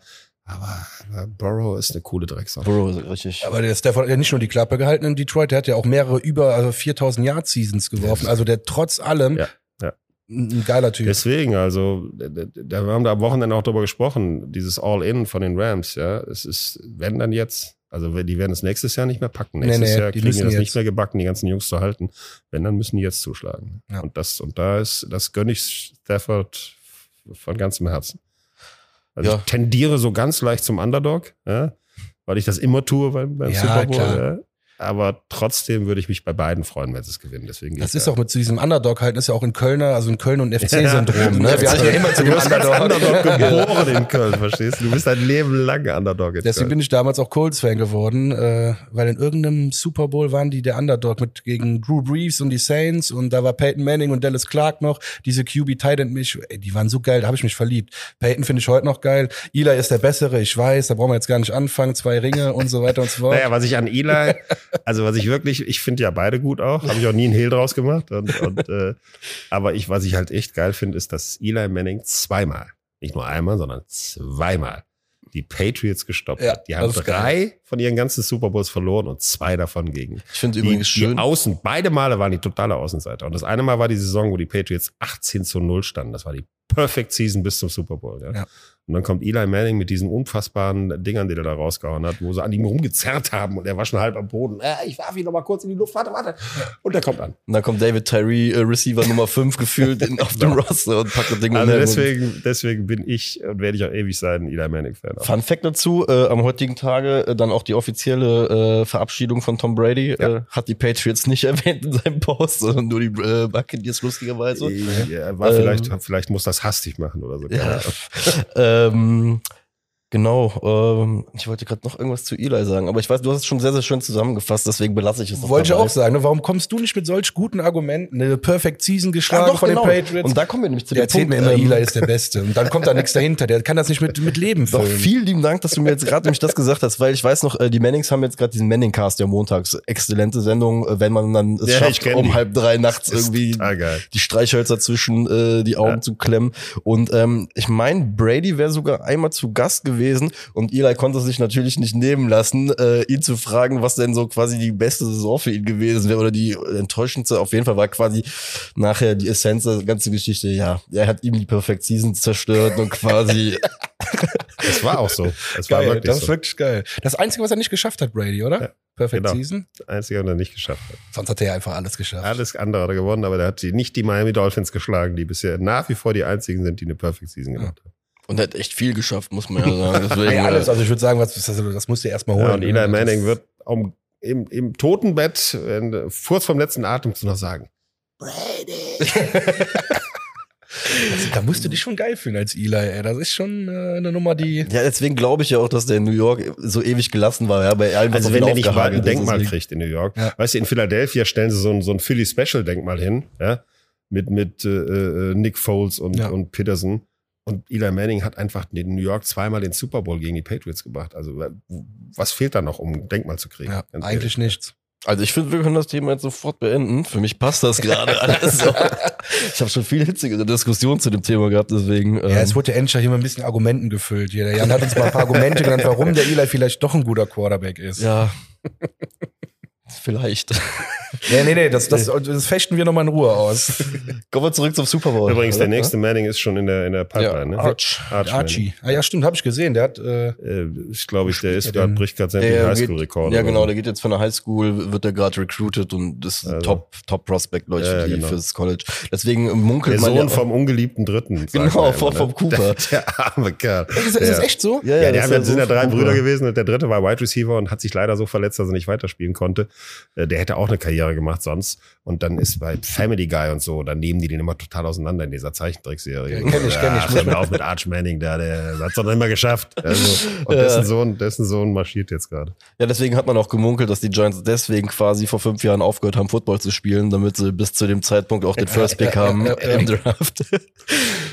Speaker 3: Aber, aber Burrow ist eine coole Drecksau.
Speaker 2: Burrow, richtig.
Speaker 1: Aber der Stafford hat ja nicht nur die Klappe gehalten in Detroit, der hat ja auch mehrere über also 4000 Yard Seasons geworfen. Also der trotz allem
Speaker 3: Ja, ja.
Speaker 1: ein geiler Typ.
Speaker 3: Deswegen, also, da, da- da wir haben da am Wochenende auch drüber gesprochen, dieses All-In von den Rams, ja, es ist, wenn dann jetzt, also die werden es nächstes Jahr nicht mehr packen.
Speaker 1: Nee,
Speaker 3: Nächstes
Speaker 1: nee,
Speaker 3: Jahr
Speaker 1: die
Speaker 3: kriegen die
Speaker 1: müssen
Speaker 3: das
Speaker 1: jetzt.
Speaker 3: nicht mehr gebacken, die ganzen Jungs zu halten. Wenn, dann müssen die jetzt zuschlagen.
Speaker 1: Ja.
Speaker 3: Und das, und da ist, das gönne ich Stafford von ganzem Herzen. Also
Speaker 2: Ja.
Speaker 3: ich tendiere so ganz leicht zum Underdog, ja, weil ich das immer tue beim, beim
Speaker 1: Ja,
Speaker 3: Super Bowl.
Speaker 1: klar.
Speaker 3: Ja. Aber trotzdem würde ich mich bei beiden freuen, wenn sie es gewinnen. Deswegen
Speaker 1: Das ist
Speaker 3: da.
Speaker 1: auch mit diesem Underdog halten, ist ja auch in Kölner, also in Köln und
Speaker 3: Ja.
Speaker 1: FC-Syndrom. Ne? Wir hatten ja immer zu
Speaker 3: Du
Speaker 1: dem Underdog.
Speaker 3: Underdog geboren in Köln, verstehst du? Du bist dein Leben lang Underdog in
Speaker 1: Deswegen
Speaker 3: Köln.
Speaker 1: bin ich damals auch Colts-Fan geworden, äh, weil in irgendeinem Super Bowl waren die der Underdog mit gegen Drew Brees und die Saints und da war Peyton Manning und Dallas Clark noch, diese QB Titan mich, ey, die waren so geil, da habe ich mich verliebt. Peyton finde ich heute noch geil. Eli ist der bessere, ich weiß, da brauchen wir jetzt gar nicht anfangen, zwei Ringe und so weiter und so fort.
Speaker 3: Naja, was ich an Eli, also was ich wirklich, ich finde ja beide gut auch, habe ich auch nie einen Hehl draus gemacht. Und, und, äh, aber ich, was ich halt echt geil finde, ist, dass Eli Manning zweimal, nicht nur einmal, sondern zweimal die Patriots gestoppt
Speaker 1: Ja,
Speaker 3: hat. Die haben drei von ihren ganzen Super Bowls verloren und zwei davon gegen
Speaker 2: Ich finde
Speaker 3: die,
Speaker 2: übrigens
Speaker 3: die
Speaker 2: schön.
Speaker 3: Außen, beide Male waren die totale Außenseiter. Und das eine Mal war die Saison, wo die Patriots 18 zu 0 standen. Das war die Perfect Season bis zum Super Bowl. Ja.
Speaker 1: Ja.
Speaker 3: Und dann kommt Eli Manning mit diesen unfassbaren Dingern, die er da rausgehauen hat, wo sie an ihm rumgezerrt haben und er war schon halb am Boden. Äh, ich warf ihn noch mal kurz in die Luft, warte, warte. Und er kommt an.
Speaker 2: Und dann kommt David Tyree, äh, Receiver Nummer 5 gefühlt in, auf dem Roster und packt das Ding
Speaker 3: Also deswegen, deswegen bin ich und werde ich auch ewig sein, Eli Manning-Fan.
Speaker 2: Fun Fact dazu, äh, am heutigen Tage äh, dann auch die offizielle äh, Verabschiedung von Tom Brady.
Speaker 3: Ja.
Speaker 2: Äh, hat die Patriots nicht erwähnt in seinem Post, sondern nur die äh, Buccaneers lustigerweise.
Speaker 3: Ja, war
Speaker 2: Ähm,
Speaker 3: vielleicht, vielleicht muss das hastig machen oder so.
Speaker 2: Ja.
Speaker 3: Ahnung.
Speaker 2: ähm, genau. Ähm, ich wollte gerade noch irgendwas zu Eli sagen, aber ich weiß, du hast es schon sehr, sehr schön zusammengefasst, deswegen belasse ich es noch
Speaker 1: Wollte ich
Speaker 2: dabei.
Speaker 1: auch sagen, ne? warum kommst du nicht mit solch guten Argumenten? Eine Perfect Season geschlagen
Speaker 2: Ja, doch,
Speaker 1: von
Speaker 2: genau.
Speaker 1: den Patriots.
Speaker 2: Und da kommen wir nämlich zu
Speaker 1: der
Speaker 2: dem
Speaker 1: erzählt
Speaker 2: Punkt.
Speaker 1: mir immer,
Speaker 2: ähm,
Speaker 1: Eli ist der Beste. Und dann kommt da nichts dahinter. Der kann das nicht mit, mit Leben
Speaker 2: Doch,
Speaker 1: füllen.
Speaker 2: vielen lieben Dank, dass du mir jetzt gerade nämlich das gesagt hast, weil ich weiß noch, äh, die Mannings haben jetzt gerade diesen Manning-Cast ja montags. Exzellente Sendung, äh, wenn man dann es
Speaker 3: Ja, ich
Speaker 2: schafft, um
Speaker 3: die.
Speaker 2: halb drei nachts irgendwie die Streichhölzer zwischen äh, die Augen
Speaker 3: Ja.
Speaker 2: zu klemmen. Und ähm, ich meine, Brady wäre sogar einmal zu Gast gewesen und Eli konnte sich natürlich nicht nehmen lassen, äh, ihn zu fragen, was denn so quasi die beste Saison für ihn gewesen wäre oder die enttäuschendste. Auf jeden Fall war quasi nachher die Essenz der ganzen Geschichte, ja, er hat ihm die Perfect Season zerstört und quasi
Speaker 3: Das war auch so. Das war
Speaker 1: Geil,
Speaker 3: wirklich
Speaker 1: das ist
Speaker 3: so.
Speaker 1: wirklich geil. Das Einzige, was er nicht geschafft hat, Brady, oder?
Speaker 3: Ja,
Speaker 1: Perfect
Speaker 3: genau.
Speaker 1: Season.
Speaker 3: Das Einzige, was er nicht geschafft hat.
Speaker 1: Sonst hat er ja einfach alles geschafft.
Speaker 3: Alles andere hat er gewonnen, aber der hat die, nicht die Miami Dolphins geschlagen, die bisher nach wie vor die einzigen sind, die eine Perfect Season gemacht haben.
Speaker 2: Und er hat echt viel geschafft, muss man ja sagen. Deswegen,
Speaker 1: Ja, alles.
Speaker 2: äh,
Speaker 1: Also ich würde sagen, was, das, das musst du erstmal holen.
Speaker 3: Ja, und Eli Manning wird um, im, im Totenbett, wenn, kurz vom letzten Atemzug noch sagen,
Speaker 1: Also, da musst du dich schon geil fühlen als Eli, ey. Das ist schon äh, eine Nummer, die.
Speaker 2: Ja, deswegen glaube ich ja auch, dass der in New York so ewig gelassen war, ja, bei allem,
Speaker 3: Also wenn der nicht mal ein Denkmal kriegt in New York.
Speaker 1: Ja.
Speaker 3: Weißt du, in Philadelphia stellen sie so ein, so ein Philly Special Denkmal hin, ja, mit, mit äh, äh, Nick Foles und,
Speaker 1: Ja.
Speaker 3: und Peterson. Und Eli Manning hat einfach in New York zweimal den Super Bowl gegen die Patriots gebracht. Also was fehlt da noch, um ein Denkmal zu kriegen?
Speaker 1: Ja, eigentlich ehrlich. nichts.
Speaker 2: Also ich finde, wir können das Thema jetzt sofort beenden. Für mich passt das gerade alles. So. Ich habe schon viel hitzigere Diskussionen zu dem Thema gehabt, deswegen.
Speaker 1: Ähm. Ja, es wurde ja endlich hier mal ein bisschen Argumenten gefüllt. Der Jan hat uns mal ein paar Argumente genannt, warum der Eli vielleicht doch ein guter Quarterback ist.
Speaker 2: Ja. Vielleicht.
Speaker 1: Nee, nee, nee, das, das, das fechten wir nochmal in Ruhe aus.
Speaker 2: Kommen wir zurück zum Super Bowl.
Speaker 3: Übrigens, der nächste Manning ist schon in der, in der Pipeline.
Speaker 1: Ja, ne? Arch, Arch Archie. Ah ja, stimmt, habe ich gesehen. Der hat. Äh,
Speaker 3: äh ich glaube, ich, der ist gerade bricht gerade sämtliche Highschool-Rekorde.
Speaker 2: Ja, genau, der geht jetzt von der Highschool, wird er gerade recruited und ist ein also. Top, Top Prospect, Leute, ja, für die, genau. fürs College. Deswegen munkelt
Speaker 3: der
Speaker 2: man.
Speaker 3: Der Sohn ja, vom ungeliebten Dritten.
Speaker 2: Genau, vom, vom Cooper.
Speaker 3: Der, der arme Kerl.
Speaker 1: Ist, ist das echt so?
Speaker 3: Ja, ja, ja die haben, ja, sind ja drei Brüder gewesen und der dritte war Wide Receiver und hat sich leider so verletzt, dass er nicht weiterspielen konnte. Äh, der hätte auch eine Karriere gemacht sonst. Und dann ist bei Family Guy und so, dann nehmen die den immer total auseinander in dieser Zeichentrickserie.
Speaker 1: Ja, kenn ich, kenn ich.
Speaker 3: Ja, auf mit Arch Manning, der, der hat's doch noch immer geschafft. Also, und ja. dessen Sohn, dessen Sohn marschiert jetzt gerade.
Speaker 2: Ja, deswegen hat man auch gemunkelt, dass die Giants deswegen quasi vor fünf Jahren aufgehört haben, Football zu spielen, damit sie bis zu dem Zeitpunkt auch den First Pick haben im Draft.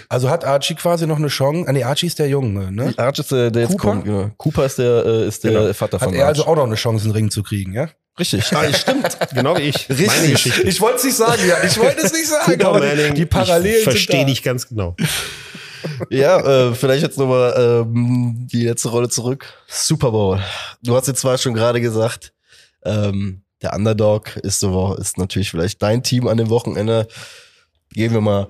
Speaker 1: Also hat Archie quasi noch eine Chance. Ah, nee, Archie ist der Junge, ne?
Speaker 2: Archie ist der, der jetzt kommt, genau. Cooper ist der, äh, ist der genau. Vater von
Speaker 1: Hat er Arch. also auch noch eine Chance, einen Ring zu kriegen, ja?
Speaker 2: Richtig. Ah, stimmt.
Speaker 3: genau wie ich.
Speaker 1: Richtig. Meine Geschichte. Ich wollte es nicht sagen, ja. Ich wollte es nicht sagen.
Speaker 3: aber Manning, die Parallelen. Ich verstehe dich ganz genau.
Speaker 2: ja, äh, vielleicht jetzt nochmal ähm, die letzte Rolle zurück. Super Bowl. Du hast jetzt zwar schon gerade gesagt, ähm, der Underdog ist so ist natürlich vielleicht dein Team an dem Wochenende. Gehen wir mal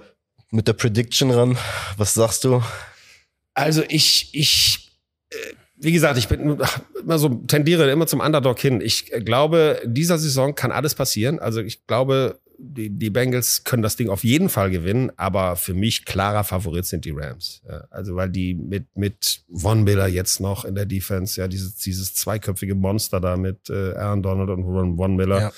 Speaker 2: mit der Prediction ran. Was sagst du?
Speaker 3: Also ich ich äh, wie gesagt, ich bin immer so, tendiere immer zum Underdog hin. Ich glaube, dieser Saison kann alles passieren. Also ich glaube, die, die Bengals können das Ding auf jeden Fall gewinnen, aber für mich klarer Favorit sind die Rams. Also weil die mit, mit Von Miller jetzt noch in der Defense, ja, dieses, dieses zweiköpfige Monster da mit äh, Aaron Donald und Von Miller. Ja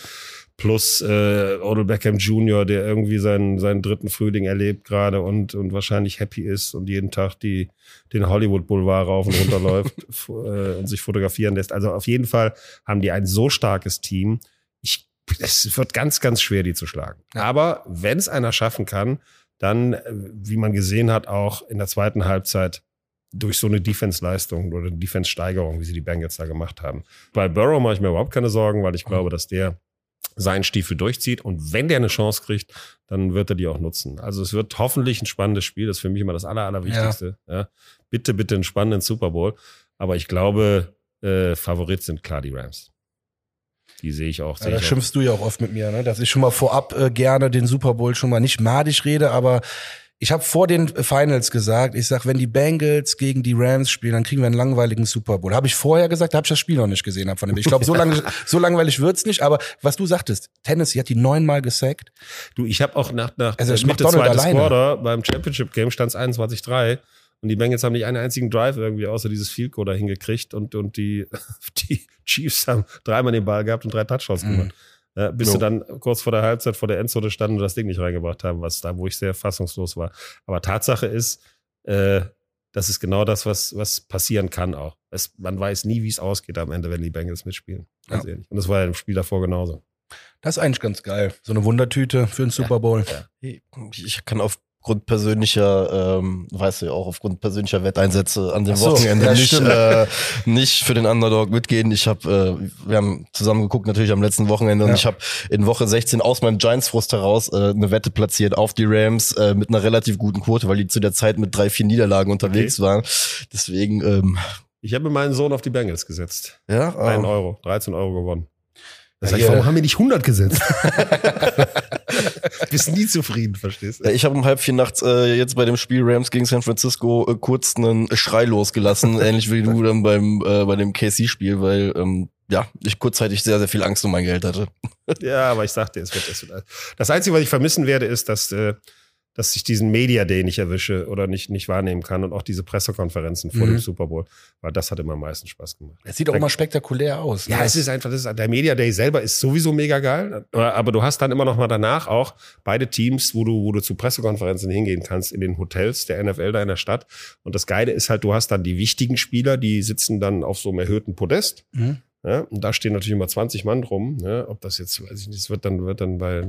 Speaker 3: plus äh, Odell Beckham Jr., der irgendwie seinen, seinen dritten Frühling erlebt gerade und, und wahrscheinlich happy ist und jeden Tag die, den Hollywood Boulevard rauf und runter läuft äh, und sich fotografieren lässt. Also auf jeden Fall haben die ein so starkes Team. Ich, es wird ganz, ganz schwer, die zu schlagen. Aber wenn es einer schaffen kann, dann, äh, wie man gesehen hat, auch in der zweiten Halbzeit durch so eine Defense-Leistung oder Defense-Steigerung, wie sie die Bengals da gemacht haben. Bei Burrow mache ich mir überhaupt keine Sorgen, weil ich glaube, dass der seinen Stiefel durchzieht. Und wenn der eine Chance kriegt, dann wird er die auch nutzen. Also es wird hoffentlich ein spannendes Spiel. Das ist für mich immer das Aller, Allerwichtigste. Ja. ja. Bitte, bitte einen spannenden Super Bowl. Aber ich glaube, äh, Favorit sind klar die Rams. Die sehe ich auch.
Speaker 1: Seh
Speaker 3: ja,
Speaker 1: da schimpfst du ja auch oft mit mir, ne? dass ich schon mal vorab äh, gerne den Super Bowl schon mal nicht madig rede, aber ich habe vor den Finals gesagt, ich sag, wenn die Bengals gegen die Rams spielen, dann kriegen wir einen langweiligen Super Bowl. Habe ich vorher gesagt, da habe ich das Spiel noch nicht gesehen hab von dem. Ich glaube, so, lang, so langweilig wird's nicht. Aber was du sagtest, Tennessee hat die neunmal gesackt.
Speaker 3: Du, ich habe auch nach, nach also, Mitte zweites Quarter beim Championship Game stand 21-3 und die Bengals haben nicht einen einzigen Drive irgendwie außer dieses Field Goal da hingekriegt und, und die, die Chiefs haben dreimal den Ball gehabt und drei Touchdowns mhm. gemacht. Ja, bis no. sie dann kurz vor der Halbzeit vor der Endzone standen und das Ding nicht reingebracht haben, was da, wo ich sehr fassungslos war. Aber Tatsache ist, äh, das ist genau das, was, was passieren kann auch. Es, man weiß nie, wie es ausgeht am Ende, wenn die Bengals mitspielen. Ganz ja. ehrlich. Und das war ja im Spiel davor genauso.
Speaker 1: Das ist eigentlich ganz geil. So eine Wundertüte für den Super Bowl.
Speaker 2: Ja, ja. Ich kann auf aufgrund persönlicher, ähm, weißt du ja auch, aufgrund persönlicher Wetteinsätze an dem so, Wochenende ja, nicht, äh, nicht für den Underdog mitgehen. Ich habe, äh, wir haben zusammen geguckt natürlich am letzten Wochenende ja. und ich habe in Woche 16 aus meinem Giants-Frust heraus äh, eine Wette platziert auf die Rams äh, mit einer relativ guten Quote, weil die zu der Zeit mit drei, vier Niederlagen unterwegs okay. waren. Deswegen. Ähm,
Speaker 3: ich habe meinen Sohn auf die Bengals gesetzt.
Speaker 2: Ja.
Speaker 3: Ein oh. Euro, 13 Euro gewonnen. Das heißt, warum haben wir nicht 100 gesetzt? Bist nie zufrieden, verstehst
Speaker 2: du? Ja, ich habe um halb vier nachts äh, jetzt bei dem Spiel Rams gegen San Francisco äh, kurz einen Schrei losgelassen, ähnlich wie du dann beim äh, bei dem KC-Spiel, weil ähm, ja, ich kurzzeitig sehr, sehr viel Angst um mein Geld hatte.
Speaker 3: Ja, aber ich sagte, es wird, es wird. Das Einzige, was ich vermissen werde, ist, dass äh, dass ich diesen Media Day nicht erwische oder nicht, nicht wahrnehmen kann und auch diese Pressekonferenzen vor mhm. dem Super Bowl, weil das hat immer am meisten Spaß gemacht.
Speaker 1: Es sieht auch immer spektakulär aus.
Speaker 3: Ja, ne? es ist einfach, das ist, der Media Day selber ist sowieso mega geil, aber du hast dann immer noch mal danach auch beide Teams, wo du, wo du zu Pressekonferenzen hingehen kannst in den Hotels der NFL da in der Stadt. Und das Geile ist halt, du hast dann die wichtigen Spieler, die sitzen dann auf so einem erhöhten Podest. Mhm. Ja, und da stehen natürlich immer 20 Mann drum. Ja, ob das jetzt, weiß ich nicht, es wird dann, wird dann bei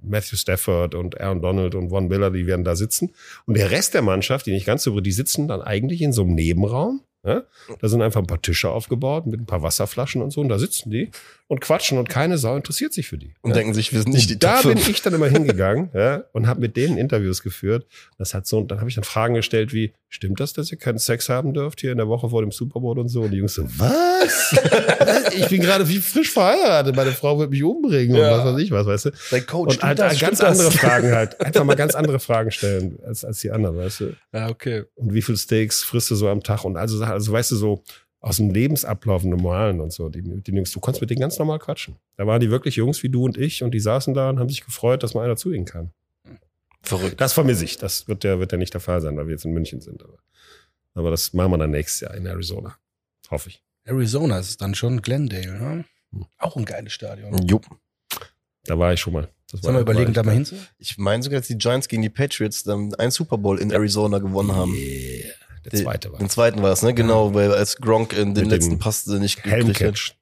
Speaker 3: Matthew Stafford und Aaron Donald und Von Miller, die werden da sitzen. Und der Rest der Mannschaft, die nicht ganz so, die sitzen dann eigentlich in so einem Nebenraum. Ja? Da sind einfach ein paar Tische aufgebaut mit ein paar Wasserflaschen und so. Und da sitzen die und quatschen und keine Sau interessiert sich für die.
Speaker 2: Und ja? denken sich, wir sind nicht die
Speaker 3: Da bin ich dann immer hingegangen ja, und habe mit denen Interviews geführt. Das hat so, und dann habe ich dann Fragen gestellt wie, stimmt das, dass ihr keinen Sex haben dürft hier in der Woche vor dem Super Bowl und so? Und die Jungs so, was? ich bin gerade wie frisch verheiratet, meine Frau wird mich umbringen ja. und was weiß ich was, weißt du?
Speaker 1: Dein Coach,
Speaker 3: und halt das, ganz andere Fragen halt. Einfach mal ganz andere Fragen stellen als, als die anderen, weißt du?
Speaker 1: Ja, okay.
Speaker 3: Und wie viel Steaks frisst du so am Tag? Und also, also weißt du, so aus dem Lebensablauf normalen und so. Die, die Jungs, du konntest mit denen ganz normal quatschen. Da waren die wirklich Jungs wie du und ich und die saßen da und haben sich gefreut, dass mal einer zu ihnen kam. Verrückt. Das vermisse ich. Das wird ja, wird ja nicht der Fall sein, weil wir jetzt in München sind. Aber, aber das machen wir dann nächstes Jahr in Arizona. Hoffe ich.
Speaker 1: Arizona ist es dann schon Glendale, ne? Hm. Auch ein geiles Stadion.
Speaker 2: Jupp.
Speaker 3: Da war ich schon mal.
Speaker 1: Das Sollen wir überlegen, da mal hinzu?
Speaker 2: Ich meine sogar, dass die Giants gegen die Patriots dann einen Super Bowl in Arizona gewonnen haben.
Speaker 3: Yeah. Der zweite war
Speaker 2: Den zweiten war es, ne? Genau, weil als Gronk in den Mit letzten Pass nicht
Speaker 3: Helmcatch.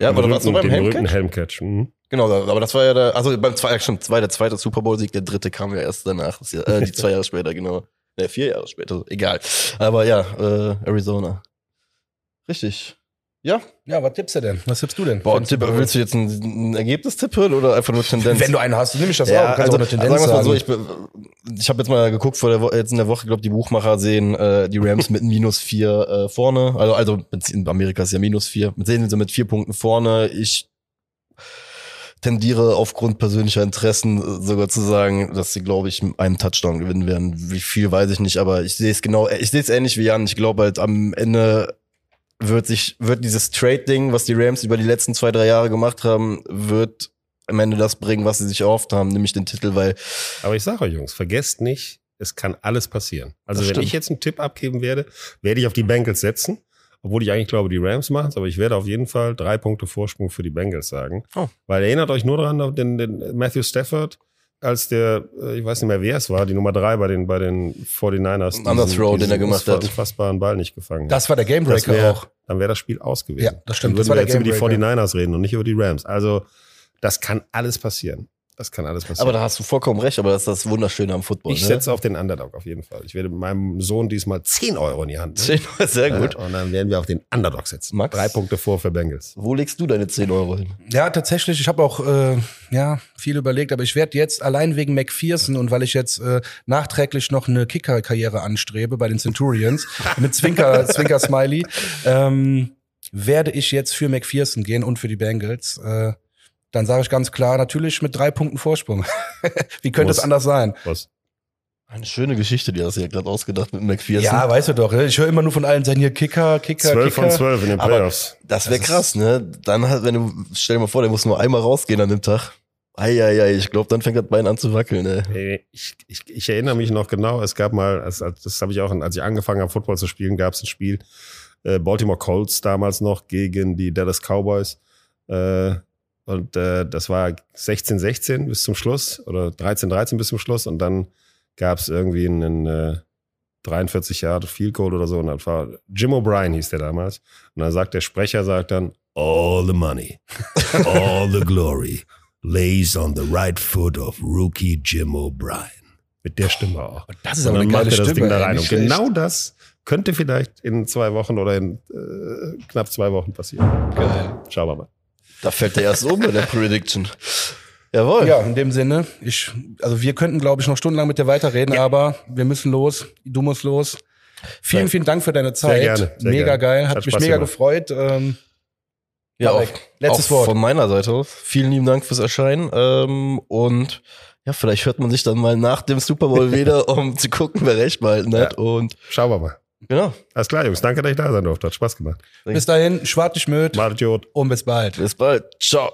Speaker 2: Ja, aber da war es nur beim Helmcatch?
Speaker 3: Helmcatch. Mhm.
Speaker 2: Genau, aber das war ja der, also beim zweiten, stimmt, zwei, der zweite Super Bowl-Sieg, der dritte kam ja erst danach, äh, die zwei Jahre später, genau. Ne, vier Jahre später, egal. Aber ja, äh, Arizona. Richtig. Ja.
Speaker 1: Ja, was tippst du denn? Was tippst du denn?
Speaker 2: Boah, Tipp, willst du jetzt ein, ein Ergebnis tippen oder einfach nur Tendenz?
Speaker 1: Wenn du einen hast, nehme ich das
Speaker 2: ja,
Speaker 1: auch.
Speaker 2: Also, also sagen wir mal so, ich, ich habe jetzt mal geguckt vor der Woche, jetzt in der Woche, glaube die Buchmacher sehen äh, die Rams mit minus vier äh, vorne. Also, also in Amerika ist ja minus vier. Sehen sie mit vier Punkten vorne. Ich tendiere aufgrund persönlicher Interessen äh, sogar zu sagen, dass sie, glaube ich, einen Touchdown gewinnen werden. Wie viel weiß ich nicht, aber ich sehe es genau, ich sehe es ähnlich wie Jan. Ich glaube halt am Ende wird sich, wird dieses Trade-Ding, was die Rams über die letzten zwei, drei Jahre gemacht haben, wird am Ende das bringen, was sie sich erhofft haben, nämlich den Titel, weil.
Speaker 3: Aber ich sage euch, Jungs, vergesst nicht, es kann alles passieren. Also wenn ich jetzt einen Tipp abgeben werde, werde ich auf die Bengals setzen. Obwohl ich eigentlich glaube, die Rams machen es, aber ich werde auf jeden Fall drei Punkte Vorsprung für die Bengals sagen. Oh. Weil erinnert euch nur daran, den, den Matthew Stafford, als der, äh, ich weiß nicht mehr, wer es war, die Nummer drei bei den, bei den 49ers.
Speaker 2: Underthrow, den er gemacht hat.
Speaker 3: unfassbaren Ball nicht gefangen
Speaker 1: Das war der Gamebreaker
Speaker 3: wär,
Speaker 1: auch.
Speaker 3: Dann wäre das Spiel ausgewählt.
Speaker 1: Ja, das stimmt.
Speaker 3: Dann würden das war wir jetzt über die 49ers reden und nicht über die Rams. Also, das kann alles passieren. Das kann alles passieren.
Speaker 2: Aber da hast du vollkommen recht, aber das ist das Wunderschöne am Football.
Speaker 3: Ich
Speaker 2: ne?
Speaker 3: setze auf den Underdog auf jeden Fall. Ich werde meinem Sohn diesmal 10 Euro in die Hand.
Speaker 2: 10 Euro, sehr gut.
Speaker 3: Ja, und dann werden wir auf den Underdog setzen.
Speaker 2: Max?
Speaker 3: Drei Punkte vor für Bengals.
Speaker 2: Wo legst du deine 10 Euro hin?
Speaker 1: Ja, tatsächlich. Ich habe auch äh, ja viel überlegt, aber ich werde jetzt allein wegen McPherson und weil ich jetzt äh, nachträglich noch eine Kicker-Karriere anstrebe bei den Centurions mit Zwinker, Zwinker Smiley, ähm, werde ich jetzt für McPherson gehen und für die Bengals. Äh, dann sage ich ganz klar, natürlich mit drei Punkten Vorsprung. Wie könnte
Speaker 3: Was?
Speaker 1: es anders sein?
Speaker 3: Was?
Speaker 2: Eine schöne Geschichte, die hast du ja gerade ausgedacht mit McPherson.
Speaker 1: Ja, weißt du doch. ne? Ich höre immer nur von allen Seiten hier Kicker, Kicker,
Speaker 3: 12
Speaker 1: Kicker.
Speaker 3: von 12 in den
Speaker 2: Aber
Speaker 3: Playoffs.
Speaker 2: Das wäre krass, ne? Dann halt, wenn du, stell dir mal vor, der muss nur einmal rausgehen an dem Tag. Eieiei, ich glaube, dann fängt das Bein an zu wackeln, ne?
Speaker 3: Ey, Ich, ich, ich erinnere mich noch genau, es gab mal, das habe ich auch, als ich angefangen habe, Football zu spielen, gab es ein Spiel, äh, Baltimore Colts damals noch gegen die Dallas Cowboys. Äh, und äh, das war 16-16 bis zum Schluss oder 13-13 bis zum Schluss. Und dann gab es irgendwie einen äh, 43 Jahre Field Goal oder so. Und das war Jim O'Brien hieß der damals. Und dann sagt der Sprecher, sagt dann, All the money, all the glory lays on the right foot of rookie Jim O'Brien. Mit der Stimme auch.
Speaker 1: Das ist
Speaker 3: Und
Speaker 1: aber
Speaker 3: dann
Speaker 1: eine
Speaker 3: macht
Speaker 1: geile
Speaker 3: er das
Speaker 1: Stimme.
Speaker 3: Ding da rein. Und genau das könnte vielleicht in zwei Wochen oder in äh, knapp zwei Wochen passieren.
Speaker 1: Geil.
Speaker 3: Schauen wir mal.
Speaker 2: Da fällt der erst um bei der Prediction. Jawohl.
Speaker 1: Ja, in dem Sinne, ich, also wir könnten, glaube ich, noch stundenlang mit dir weiterreden, aber wir müssen los. Du musst los. Vielen,
Speaker 3: Sehr-
Speaker 1: vielen Dank für deine Zeit.
Speaker 3: gerne, sehr
Speaker 1: mega
Speaker 3: gerne.
Speaker 1: geil, hat,
Speaker 3: Hat
Speaker 1: mich
Speaker 3: Spaß
Speaker 1: mega
Speaker 3: gemacht.
Speaker 1: gefreut. Ähm,
Speaker 2: Ja, auch,
Speaker 1: letztes
Speaker 2: auch
Speaker 1: Wort.
Speaker 2: von meiner Seite. Vielen lieben Dank fürs Erscheinen. Ähm, und ja, vielleicht hört man sich dann mal nach dem Super Bowl wieder, um zu gucken, wer recht behalten hat. Und
Speaker 3: Schauen wir mal.
Speaker 2: Genau.
Speaker 3: Alles klar, Jungs. Danke, dass ich da sein durfte. Hat Spaß gemacht.
Speaker 1: bis dahin, schwart dich möd
Speaker 3: Macht Idiot.
Speaker 1: und bis bald.
Speaker 2: Bis bald. Ciao.